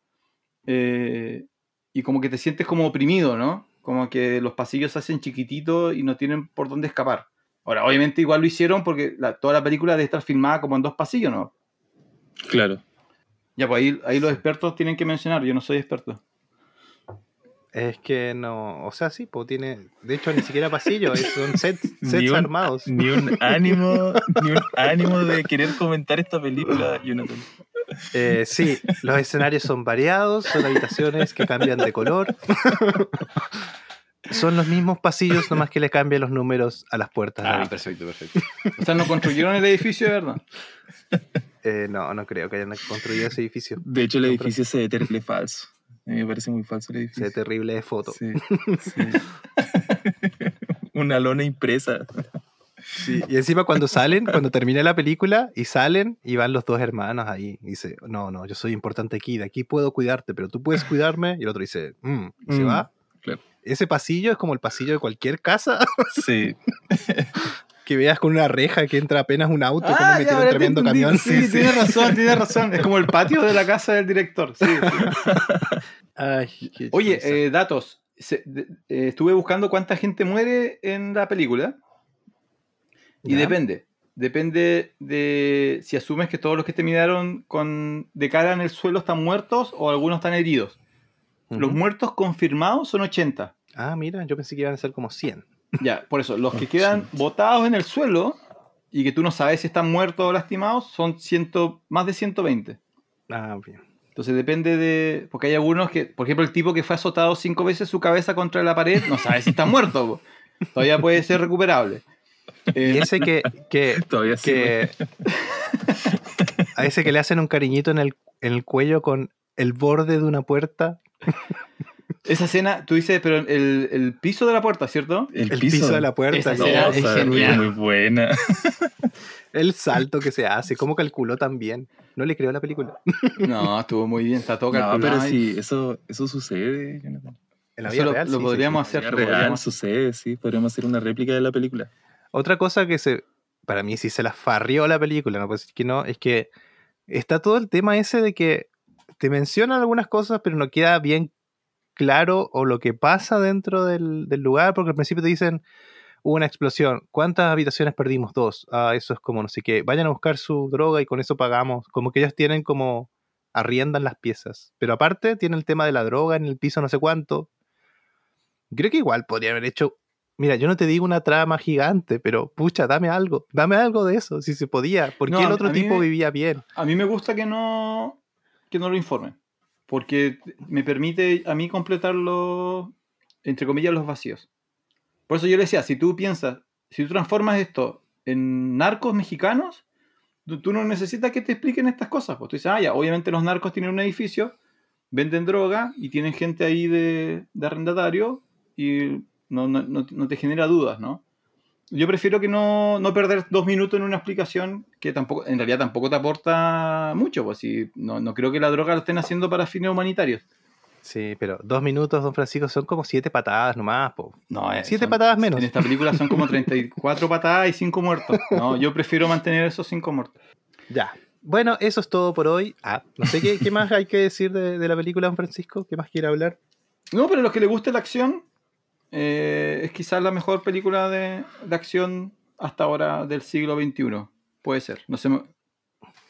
eh, y como que te sientes como oprimido, ¿no? Como que los pasillos se hacen chiquititos y no tienen por dónde escapar. Ahora, obviamente igual lo hicieron porque la- toda la película debe estar filmada como en dos pasillos, ¿no? Claro. Ya, pues ahí, ahí los expertos tienen que mencionar, yo no soy experto. Es que no, o sea, sí, pues tiene, de hecho ni siquiera pasillo, es- son sets, Ni sets un- armados. Ni un ánimo, ni un ánimo de querer comentar esta película, Jonathan. Eh, sí, los escenarios son variados, son habitaciones que cambian de color. son los mismos pasillos, nomás que le cambian los números a las puertas. Ah, perfecto, perfecto. O sea, no construyeron el edificio de verdad. Eh, no, no creo que hayan construido ese edificio. De hecho, el edificio se ve terrible falso. A mí me parece muy falso el Se edificio. ve terrible de foto. Sí, sí. Una lona impresa. Sí, Y encima cuando salen, cuando termina la película y salen y van los dos hermanos ahí. Y dice, no, no, yo soy importante aquí, de aquí puedo cuidarte, pero tú puedes cuidarme. Y el otro dice, "Mm", y se Mm, va. claro. Ese pasillo es como el pasillo de cualquier casa Sí. que veas con una reja que entra apenas un auto, como Ah, ya, metido un tremendo entendí. camión. Sí, tienes razón, tienes razón. Es como el patio de la casa del director. Sí, sí. Ay, qué Oye, eh, datos. Se- de- eh, estuve buscando cuánta gente muere en la película. Y Ya. depende. Depende de si asumes que todos los que terminaron con de cara en el suelo están muertos o algunos están heridos. Los muertos confirmados son 80. Ah, mira, yo pensé que iban a ser como 100. Ya, por eso, los que quedan botados en el suelo y que tú no sabes si están muertos o lastimados son ciento, más de 120. Ah, bien. Entonces depende de. Porque hay algunos que, por ejemplo, el tipo que fue azotado cinco veces su cabeza contra la pared, no sabe si está muerto. Todavía puede ser recuperable. Y ese que, que, Todavía sí. que a ese que le hacen un cariñito en el, en el cuello con el borde de una puerta, esa escena, tú dices, pero el, el piso de la puerta, ¿cierto? El, el piso, de la puerta, Esa ¿no? escena No, es o sea, genial. muy buena. el salto que se hace, cómo calculó tan bien. No le creo la película. No, estuvo muy bien, está todo No, calculado. pero ahí. sí, eso, eso sucede. En la Eso vida lo, real, lo sí, sí, podríamos sí. hacer. Lo vida real podríamos- sucede, sí. Podríamos hacer una réplica de la película. Otra cosa que se, para mí sí se la farrió la película, no puedo decir que no, es que está todo el tema ese de que te mencionan algunas cosas, pero no queda bien claro o lo que pasa dentro del, del lugar, porque al principio te dicen hubo una explosión, ¿cuántas habitaciones perdimos? Dos. Ah, eso es como no sé qué, vayan a buscar su droga y con eso pagamos. Como que ellos tienen como arriendan las piezas. Pero aparte tiene el tema de la droga en el piso no sé cuánto. Creo que igual podría haber hecho Mira, yo no te digo una trama gigante, pero pucha, dame algo, dame algo de eso, si se podía. ¿Por qué No, el otro tipo me- vivía bien? A mí me gusta que no, que no lo informen. Porque me permite a mí completar los, entre comillas, los vacíos. Por eso yo le decía, si tú piensas, si tú transformas esto en narcos mexicanos, tú, tú no necesitas que te expliquen estas cosas. Pues tú dices, ah, ya, obviamente los narcos tienen un edificio, venden droga y tienen gente ahí de, de arrendatario y no, no- no- no te genera dudas, ¿no? Yo prefiero que no, no perder dos minutos en una explicación que tampoco, en realidad tampoco te aporta mucho, pues si no, no creo que la droga lo estén haciendo para fines humanitarios. Sí, pero dos minutos, don Francisco, son como siete patadas nomás, po. No, eh, Siete son- patadas menos. En esta película son como 34 patadas y 5 muertos. No, yo prefiero mantener esos 5 muertos. Ya. Bueno, eso es todo por hoy. Ah, no sé qué, qué más hay que decir de, de la película, don Francisco. ¿Qué más quiere hablar? No, pero a los que les guste la acción, eh, es quizás la mejor película de, de acción hasta ahora del siglo XXI. Puede ser. No sé,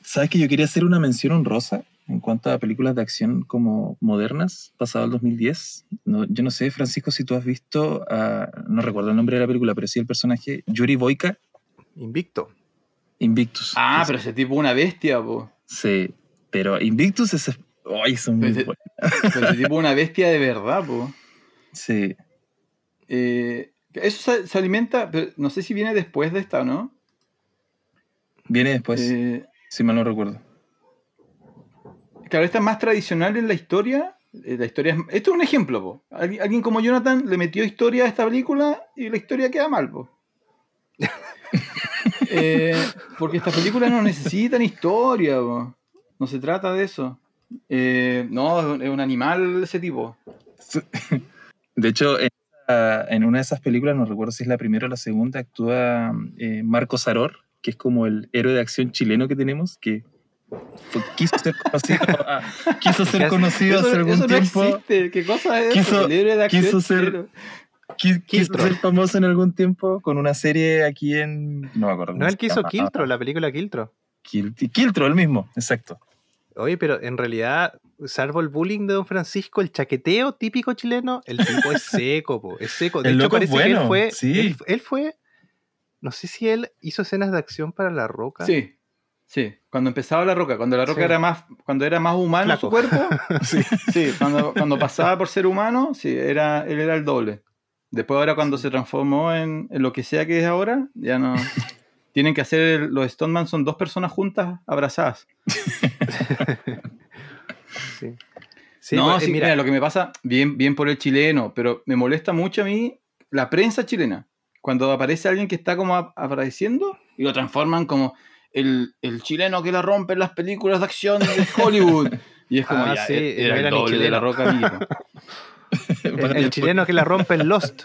¿Sabes que yo quería hacer una mención honrosa en cuanto a películas de acción como modernas, pasado el 2010? No, yo no sé, Francisco, si tú has visto, a- no recuerdo el nombre de la película, pero sí el personaje Yuri Boyka, Invicto. Invictus. Ah, Es- pero ese tipo es una bestia, po. Sí, pero Invictus es... ¡Ay, son muy Pero ese- buenas! Pero ese tipo es una bestia de verdad, po. Sí, Eh, eso se, se alimenta, pero no sé si viene después de esta, ¿no? viene después, Eh, si mal no recuerdo. claro, esta es más tradicional en la historia. Eh, la historia es- esto es un ejemplo, po. Alguien, alguien como Jonathan le metió historia a esta película y la historia queda mal, po. Eh, porque estas películas no necesitan historia, po. No se trata de eso. No, es un- animal ese tipo. De hecho, en, en una de esas películas, no recuerdo si es la primera o la segunda, actúa eh, Marco Saror, que es como el héroe de acción chileno que tenemos, que quiso ser conocido, ah, quiso ser conocido Eso, hace algún eso no tiempo, existe. ¿Qué cosa es Quiso- eso? El héroe de acción quiso ser- quiso ser famoso en algún tiempo con una serie aquí en... No me acuerdo. No se que hizo. Kiltro, la película Kiltro. Quiltro, el mismo, exacto. Oye, pero en realidad, salvo el bullying de Don Francisco, el chaqueteo típico chileno, el tipo es seco, po, es seco. De El hecho, loco es parece que él bueno, fue, sí. él, él fue, no sé si él hizo escenas de acción para La Roca. Sí, sí. Cuando empezaba La Roca, cuando La Roca Sí. era más, cuando era más humano su Flaco. cuerpo, sí. sí, cuando, cuando pasaba por ser humano, sí, era, él era el doble. Después ahora cuando se transformó en, en lo que sea que es ahora, ya no... Tienen que hacer, el- los Stoneman son dos personas juntas abrazadas. Sí. Sí, no, pues, eh, sí, mira, mira, lo que me pasa, bien, bien por el chileno, pero me molesta mucho a mí la prensa chilena. Cuando aparece alguien que está como ap- apareciendo y lo transforman como el, el chileno que la rompe en las películas de acción de Hollywood. Y es como, Ah, ya, sí, no era, era el ni doble de la chileno. roca, amigo. el, el chileno que la rompe en Lost.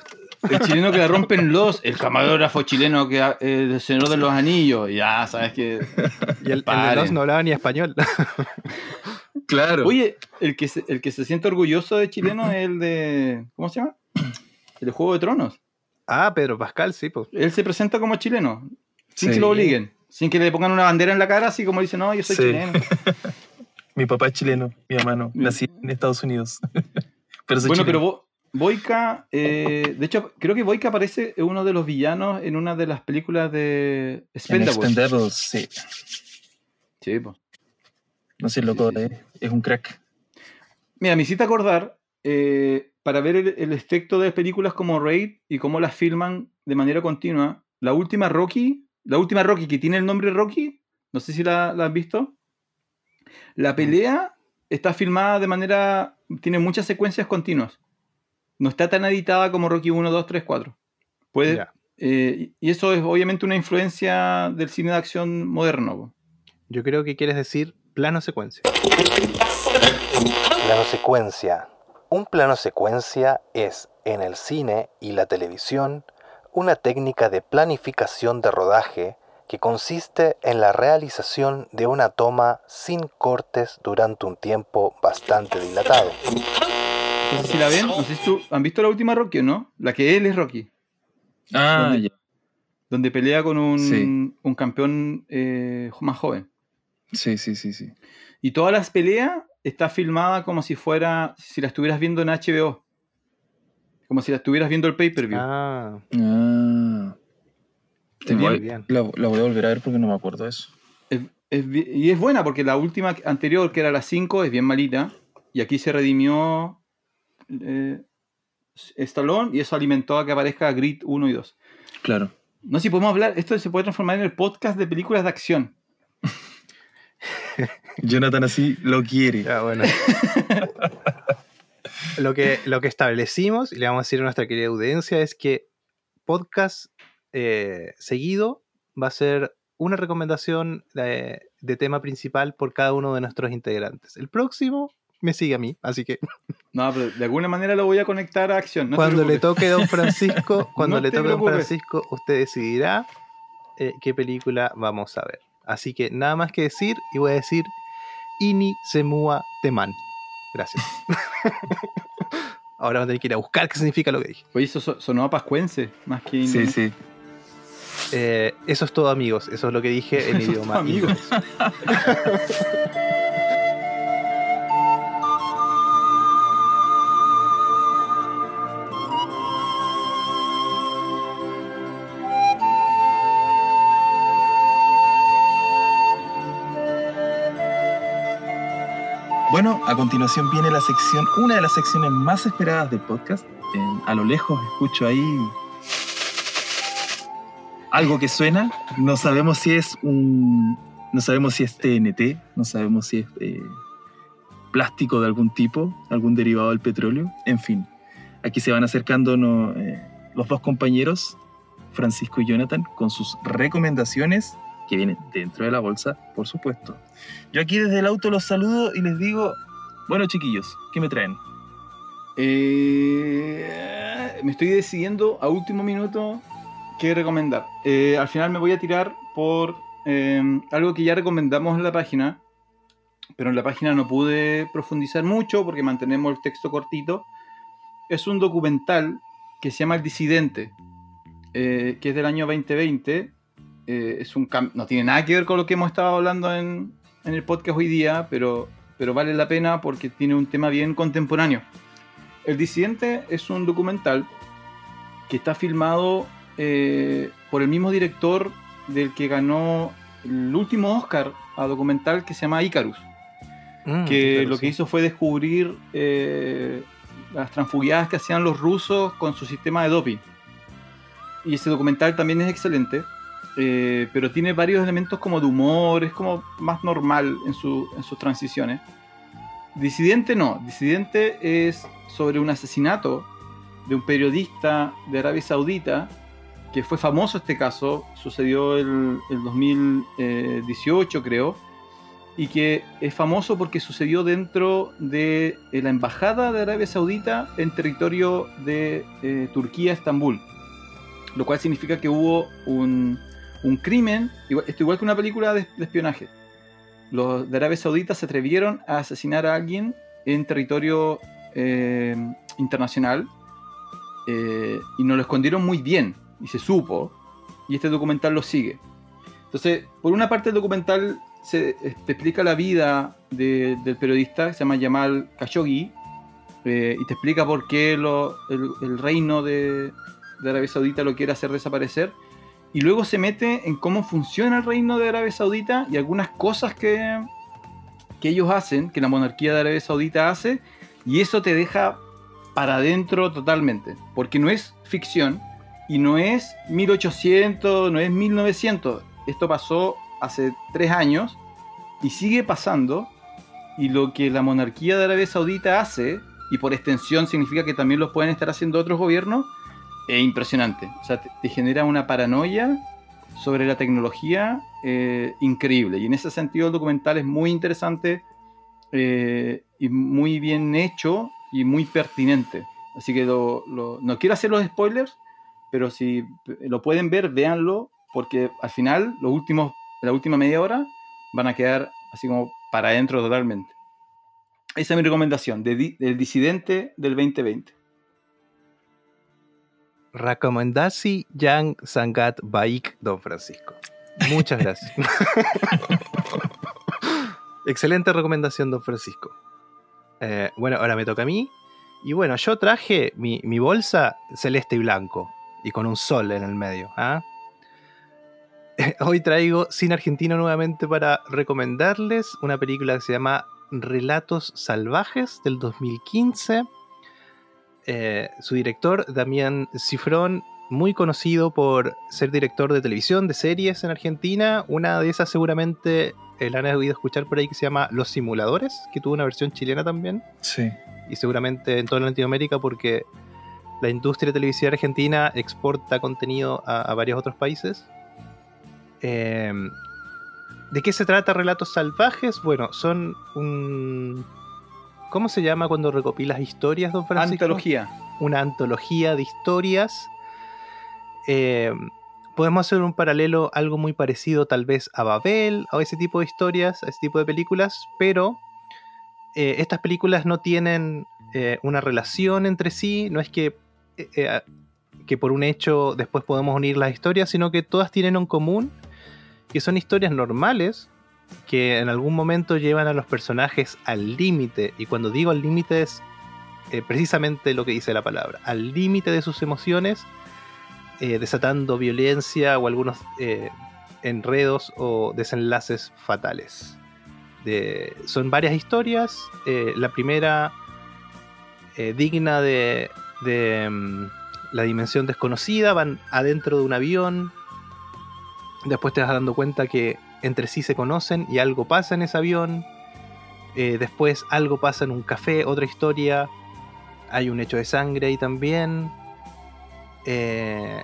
El chileno que la rompen los, el camarógrafo chileno que ha- eh, el señor de los anillos, ya sabes que... Y el, el de. Lost no hablaba ni español. Claro. Oye, el que, se, el que se siente orgulloso de chileno es el de... ¿Cómo se llama? El de Juego de Tronos. Ah, Pedro Pascal, sí, pues. Él se presenta como chileno, sin Sí. que lo obliguen, sin que le pongan una bandera en la cara, así como dice, no, yo soy Sí. chileno. Mi papá es chileno, mi hermano. Nací en Estados Unidos. pero soy bueno, chileno. pero Bo- Boyka, eh, de hecho, creo que Boyka aparece en uno de los villanos en una de las películas de En Expendables. Expendables, sí. Sí, pues. No sé, loco, Sí, sí, sí. eh, es un crack. Mira, me hiciste acordar, eh, para ver el, el efecto de películas como Raid y cómo las filman de manera continua, la última Rocky, la última Rocky que tiene el nombre Rocky, no sé si la, la has visto, la pelea está filmada de manera, tiene muchas secuencias continuas. No está tan editada como Rocky 1, 2, 3, 4. Puede, eh, y eso es obviamente una influencia del cine de acción moderno. Yo creo que quieres decir plano secuencia. Plano secuencia. Un plano secuencia es, en el cine y la televisión, una técnica de planificación de rodaje que consiste en la realización de una toma sin cortes durante un tiempo bastante dilatado. No sé si la ven, no sé si tú, ¿han visto la última Rocky o no? La que él es Rocky. Ah, ya. donde pelea con un, Sí. un campeón eh, más joven. Sí, sí, sí, sí. Y todas las peleas está filmada como si fuera, si la estuvieras viendo en HBO. Como si la estuvieras viendo el pay-per-view. Ah, Ah. Te Bien, la voy a volver a ver porque no me acuerdo de eso. Es- es y es buena porque la última anterior, que era la 5, es bien malita. Y aquí se redimió eh, Stallone y eso alimentó a que aparezca Grid 1 y 2. Claro. No sé si podemos hablar, esto se puede transformar en el podcast de películas de acción. Jonathan así lo quiere. bueno. lo, que, lo que establecimos, y le vamos a decir a nuestra querida audiencia, es que podcast eh, seguido va a ser una recomendación de, de tema principal por cada uno de nuestros integrantes. El próximo me sigue a mí, así que No, pero de alguna manera lo voy a conectar a acción. no cuando le toque a Don Francisco, cuando No le toque a Don. Francisco, usted decidirá eh, qué película vamos a ver. Así que nada más que decir, y voy a decir Ini Semua Teman. Gracias. Ahora vamos a tener que ir a buscar qué significa lo que dije. Oye, eso so- sonó a pascuense, más que Sí, sí. Eh, eso es todo, amigos. Eso es lo que dije en idioma amigos. Bueno, a continuación viene la sección, una de las secciones más esperadas del podcast. Eh, a lo lejos escucho ahí algo que suena. No sabemos si es un, no sabemos si es TNT, no sabemos si es eh, plástico de algún tipo, algún derivado del petróleo. En fin, aquí se van acercando no, eh, los dos compañeros, Francisco y Jonathan, con sus recomendaciones que vienen dentro de la bolsa, por supuesto. Yo aquí desde el auto los saludo y les digo, bueno chiquillos, ¿qué me traen? Eh, me estoy decidiendo a último minuto qué recomendar. Eh, al final me voy a tirar por eh, algo que ya recomendamos en la página, pero en la página no pude profundizar mucho porque mantenemos el texto cortito. Es un documental que se llama El Disidente, eh, que es del año 2020. Eh, es un no tiene nada que ver con lo que hemos estado hablando en, en el podcast hoy día, pero, pero vale la pena porque tiene un tema bien contemporáneo. El Disidente es un documental que está filmado eh, por el mismo director del que ganó el último Oscar a documental que se llama Icarus, Mm, que claro, lo sí. que hizo fue descubrir eh, las transfugiadas que hacían los rusos con su sistema de doping. Y ese documental también es excelente, eh, pero tiene varios elementos como de humor, es como más normal en, su- en sus transiciones. Disidente no, Disidente es sobre un asesinato de un periodista de Arabia Saudita, que fue famoso este caso, sucedió el, el 2018 creo, y que es famoso porque sucedió dentro de la embajada de Arabia Saudita en territorio de eh, Turquía, Estambul. Lo cual significa que hubo un, un crimen, igual, esto igual que una película de, espionaje. Los de Arabia Saudita se atrevieron a asesinar a alguien en territorio eh, internacional eh, y nos lo escondieron muy bien y se supo y este documental lo sigue. Entonces, por una parte el documental se te explica la vida de- del periodista que se llama Yamal Khashoggi eh, y te explica por qué lo- el, reino de Arabia Saudita lo quiere hacer desaparecer y luego se mete en cómo funciona el reino de Arabia Saudita y algunas cosas que, que ellos hacen, que la monarquía de Arabia Saudita hace y eso te deja para adentro totalmente, porque no es ficción y no es 1800, no es 1900, esto pasó hace tres años y sigue pasando y lo que la monarquía de Arabia Saudita hace, y por extensión significa que también lo pueden estar haciendo otros gobiernos, es impresionante. O sea, te, te genera una paranoia sobre la tecnología eh, increíble. Y en ese sentido el documental es muy interesante eh, y muy bien hecho y muy pertinente. Así que lo- lo- no quiero hacer los spoilers, pero si lo pueden ver, véanlo, porque al final, los últimos, la última media hora, van a quedar así como para adentro totalmente. Esa es mi recomendación, de del disidente del 2020. Recomendasi Yang Sangat Baik, don Francisco. Muchas gracias. Excelente recomendación, don Francisco. Eh, bueno, ahora me toca a mí. Y bueno, yo traje mi, mi bolsa celeste y blanco. Y con un sol en el medio. ¿ah? Hoy traigo Cine Argentino nuevamente para recomendarles una película que se llama Relatos Salvajes del 2015. Eh, su director, Damián Cifrón, muy conocido por ser director de televisión, de series en Argentina. Una de esas seguramente eh, la han oído escuchar por ahí que se llama Los Simuladores, que tuvo una versión chilena también. Sí. Y seguramente en toda Latinoamérica porque la industria televisiva argentina exporta contenido a, a varios otros países. Eh, ¿De qué se trata Relatos Salvajes? Bueno, son un... ¿Cómo se llama cuando recopilas historias, don Francisco? Antología. una antología de historias. Eh, podemos hacer un paralelo, algo muy parecido tal vez a Babel, o ese tipo de historias, a ese tipo de películas, pero eh, estas películas no tienen eh, una relación entre sí, no es que, eh, que por un hecho después podemos unir las historias, sino que todas tienen en común que son historias normales que en algún momento llevan a los personajes al límite, y cuando digo al límite es eh, precisamente lo que dice la palabra, al límite de sus emociones, eh, desatando violencia o algunos eh, enredos o desenlaces fatales. Son varias historias, la primera digna de, de, mm, la dimensión desconocida, van adentro de un avión, después te vas dando cuenta que entre sí se conocen y algo pasa en ese avión, eh, después algo pasa en un café, otra historia, hay un hecho de sangre ahí también. Eh,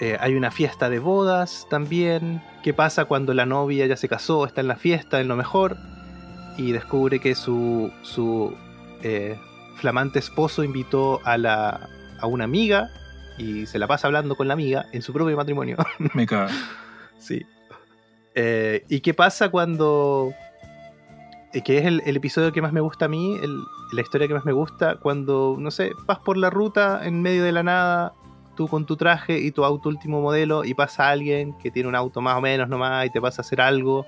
eh, hay una fiesta de bodas también. ¿Qué pasa cuando la novia ya se casó, está en la fiesta, en lo mejor? Y descubre que su, su flamante esposo invitó a, la, a una amiga y se la pasa hablando con la amiga en su propio matrimonio. Me cago. Sí. Eh, ¿Y qué pasa cuando... eh, que es el, episodio que más me gusta a mí, la historia que más me gusta, cuando, no sé, vas por la ruta en medio de la nada, tú con tu traje y tu auto último modelo, y pasa alguien que tiene un auto más o menos nomás y te pasa a hacer algo,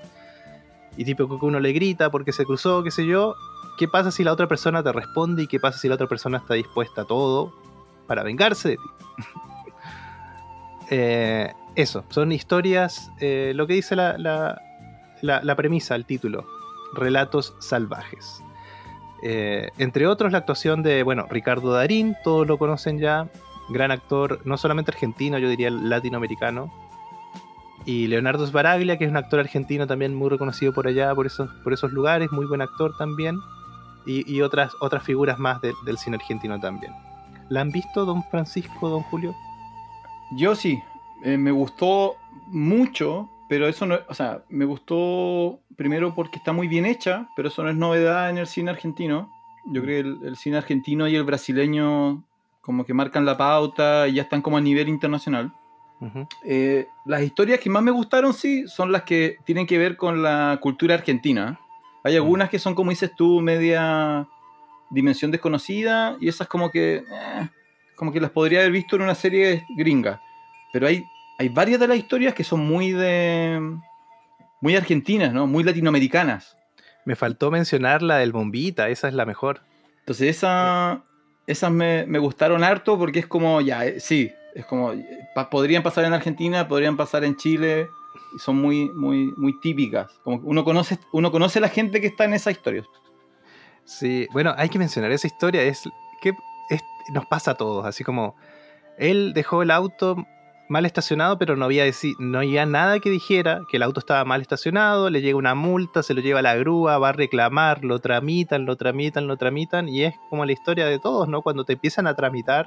y tipo que uno le grita porque se cruzó, qué sé yo, ¿qué pasa si la otra persona te responde y qué pasa si la otra persona está dispuesta a todo para vengarse de ti? Eh, eso, son historias, eh, lo que dice la, la, la- premisa, el título, relatos salvajes. Eh, entre otros, la actuación de, bueno, Ricardo Darín, todos lo conocen ya, gran actor, no solamente argentino, yo diría latinoamericano. Y Leonardo Sbaraglia, que es un actor argentino también muy reconocido por allá, por esos, por esos lugares, muy buen actor también. Y, otras, otras figuras más de- del cine argentino también. ¿La han visto, don Francisco, don Julio? Yo sí, eh, me gustó mucho, pero eso no, o sea, me gustó primero porque está muy bien hecha, pero eso no es novedad en el cine argentino. Yo creo que el, el cine argentino y el brasileño como que marcan la pauta y ya están como a nivel internacional. Eh, las historias que más me gustaron, sí, son las que tienen que ver con la cultura argentina. Hay algunas que son, como dices tú, media dimensión desconocida y esas como que, eh, como que las podría haber visto en una serie gringa. Pero hay, hay varias de las historias que son muy de, muy argentinas, ¿no? Muy latinoamericanas. Me faltó mencionar la del Bombita, esa es la mejor. Entonces esa, esas me, me gustaron harto porque es como, ya, eh, sí, es como, eh, pa- podrían pasar en Argentina, podrían pasar en Chile, y son muy, muy, muy típicas. Como uno conoce, uno conoce a la gente que está en esas historias. Sí, bueno, hay que mencionar esa historia, es que es- nos pasa a todos, así como él dejó el auto mal estacionado, pero no había, no había nada que dijera que el auto estaba mal estacionado, le llega una multa, se lo lleva a la grúa, va a reclamar, lo tramitan, lo tramitan, lo tramitan, y es como la historia de todos, ¿no? Cuando te empiezan a tramitar,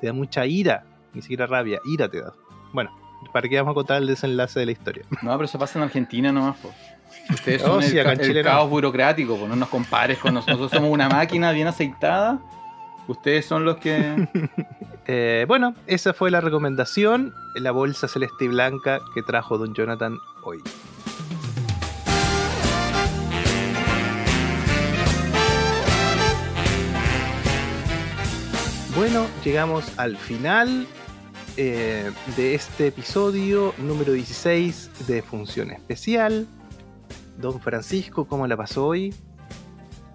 te da mucha ira, ni siquiera rabia, ira te da. Bueno, ¿para qué vamos a contar el desenlace de la historia? No, pero eso pasa en Argentina nomás, po. Ustedes Oh, son sí, el, ca- caos burocrático, po. no nos compares con nosotros. Nosotros somos una máquina bien aceitada. Ustedes son los que... Eh, bueno, esa fue la recomendación, la bolsa celeste y blanca que trajo don Jonathan hoy. Bueno, llegamos al final eh, de este episodio número 16 de Función Especial. Don Francisco, ¿cómo la pasó hoy?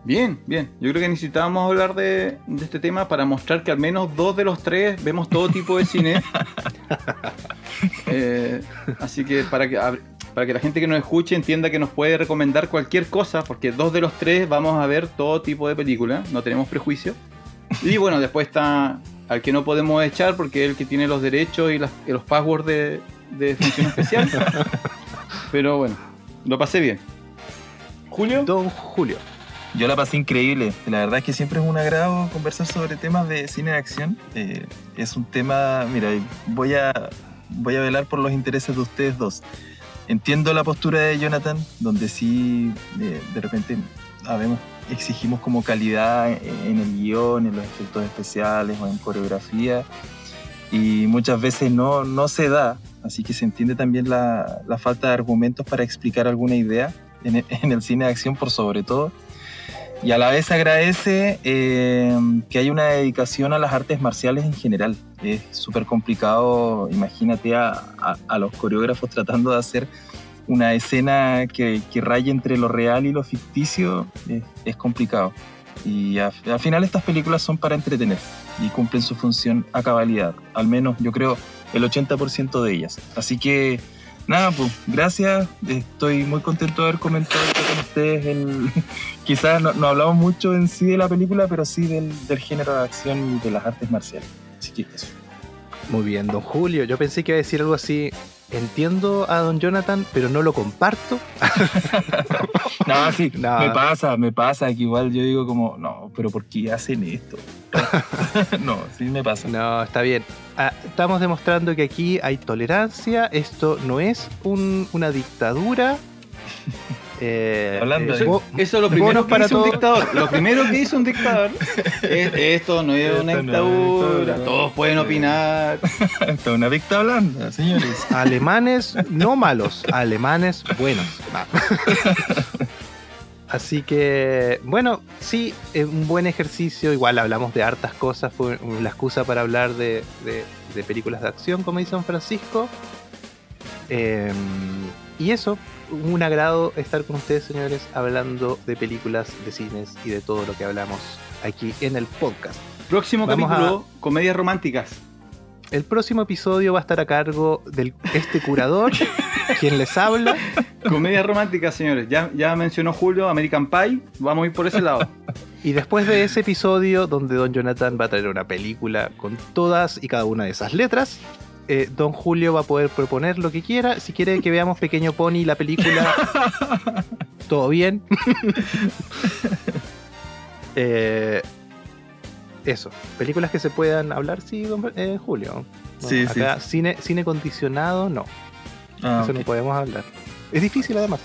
Bien, bien. Yo creo que necesitábamos hablar de, de este tema para mostrar que al menos dos de los tres vemos todo tipo de cine. Eh, así que para que para que la gente que nos escuche entienda que nos puede recomendar cualquier cosa, porque dos de los tres vamos a ver todo tipo de películas, no tenemos prejuicio. Y bueno, después está al que no podemos echar porque es el que tiene los derechos y, las- y los passwords de, de función especial. Pero bueno, lo pasé bien. Julio. Don Julio. Yo la pasé increíble. La verdad es que siempre es un agrado conversar sobre temas de cine de acción. Eh, es un tema, mira, voy a, voy a velar por los intereses de ustedes dos. Entiendo la postura de Jonathan, donde sí eh, de repente habemos, exigimos como calidad en el guion, en los efectos especiales o en coreografía. Y muchas veces no, no se da, así que se entiende también la, la falta de argumentos para explicar alguna idea en en el cine de acción por sobre todo. Y a la vez agradece eh, que hay una dedicación a las artes marciales en general. Es súper complicado, imagínate a, a- los coreógrafos tratando de hacer una escena que, que raye entre lo real y lo ficticio, es, es complicado. Y al final estas películas son para entretener y cumplen su función a cabalidad, al menos yo creo el 80% de ellas. Así que nada, pues gracias, estoy muy contento de haber comentado esto con ustedes. El, quizás no, no hablamos mucho en sí de la película, pero sí del, del género de acción y de las artes marciales. Así que eso. Muy bien, don Julio. Yo pensé que iba a decir algo así. Entiendo a don Jonathan, pero no lo comparto. No, sí, No. me pasa, me pasa que igual yo digo como, no, pero ¿por qué hacen esto? no, sí me pasa. No, está bien. Ah, estamos demostrando que aquí hay tolerancia. Esto no es un- una dictadura. Eh, Hablando eh, de- Eso es lo primero que para hizo un dictador. Lo primero que hizo un dictador es esto no es Esto una no es dictadura, todos pueden opinar. Esto es una dicta blanda, señores. alemanes no malos, alemanes buenos. Así que, bueno, sí, es un buen ejercicio. Igual hablamos de hartas cosas. Fue la excusa para hablar de, de- de películas de acción, como dice Don Francisco. Eh, y eso, un agrado estar con ustedes, señores, hablando de películas, de cines y de todo lo que hablamos aquí en el podcast. Próximo Vamos capítulo, comedias románticas. El próximo episodio va a estar a cargo de este curador, quien les habla. Comedias románticas, señores. Ya, ya mencionó Julio American Pie. Vamos a ir por ese lado. Y después de ese episodio, donde Don Jonathan va a traer una película con todas y cada una de esas letras, eh, Don Julio va a poder proponer lo que quiera. Si quiere que veamos Pequeño Pony, la película, todo bien. Eh, eso, películas que se puedan hablar, sí, don eh, Julio. Sí, sí. Cine, cine condicionado, no. Ah, Eso no podemos hablar. Es difícil además.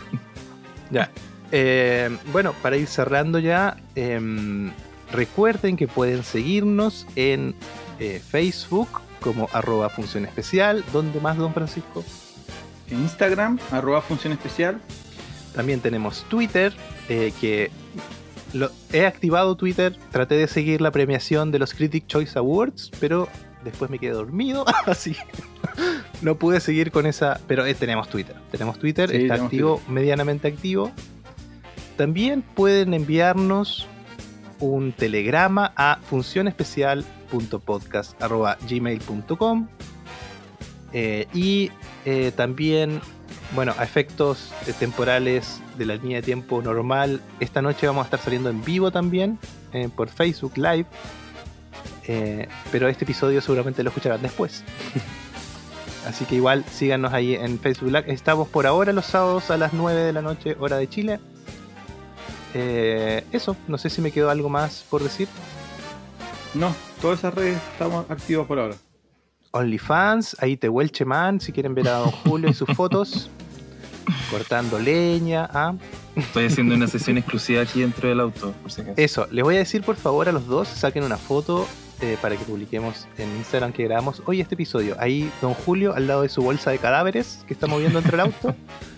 ya. Bueno, para ir cerrando ya, em, recuerden que pueden seguirnos en eh, Facebook como arroba función especial. ¿Dónde más, don Francisco? En Instagram, arroba función especial. También tenemos Twitter, eh, que lo- he activado Twitter, traté de seguir la premiación de los Critic Choice Awards, pero después me quedé dormido, así no pude seguir con esa, pero eh, tenemos Twitter, tenemos Twitter, Sí, está tenemos activo, medianamente activo. También pueden enviarnos un telegrama a funcionespecial.podcast.gmail.com eh, y eh, también, bueno, a efectos eh, temporales de la línea de tiempo normal, esta noche vamos a estar saliendo en vivo también por Facebook Live. Pero este episodio seguramente lo escucharán después. Así que igual síganos ahí en Facebook Live. Estamos por ahora los sábados a las 9 de la noche, hora de Chile. Eh, eso, no sé si me quedó algo más por decir. No, todas esas redes estamos activos por ahora. OnlyFans, ahí te Welche Man, si quieren ver a Don Julio y sus fotos. Cortando leña. ¿ah? Estoy haciendo una sesión exclusiva aquí dentro del auto, por si acaso. Eso, les voy a decir por favor a los dos, saquen una foto eh, para que publiquemos en Instagram que grabamos hoy este episodio. Ahí Don Julio al lado de su bolsa de cadáveres que está moviendo entre el auto.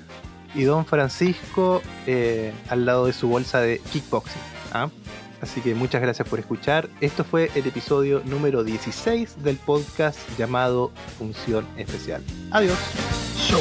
Y Don Francisco eh, al lado de su bolsa de kickboxing. ¿ah? Así que muchas gracias por escuchar. Esto fue el episodio número 16 del podcast llamado Función Especial. Adiós. Show.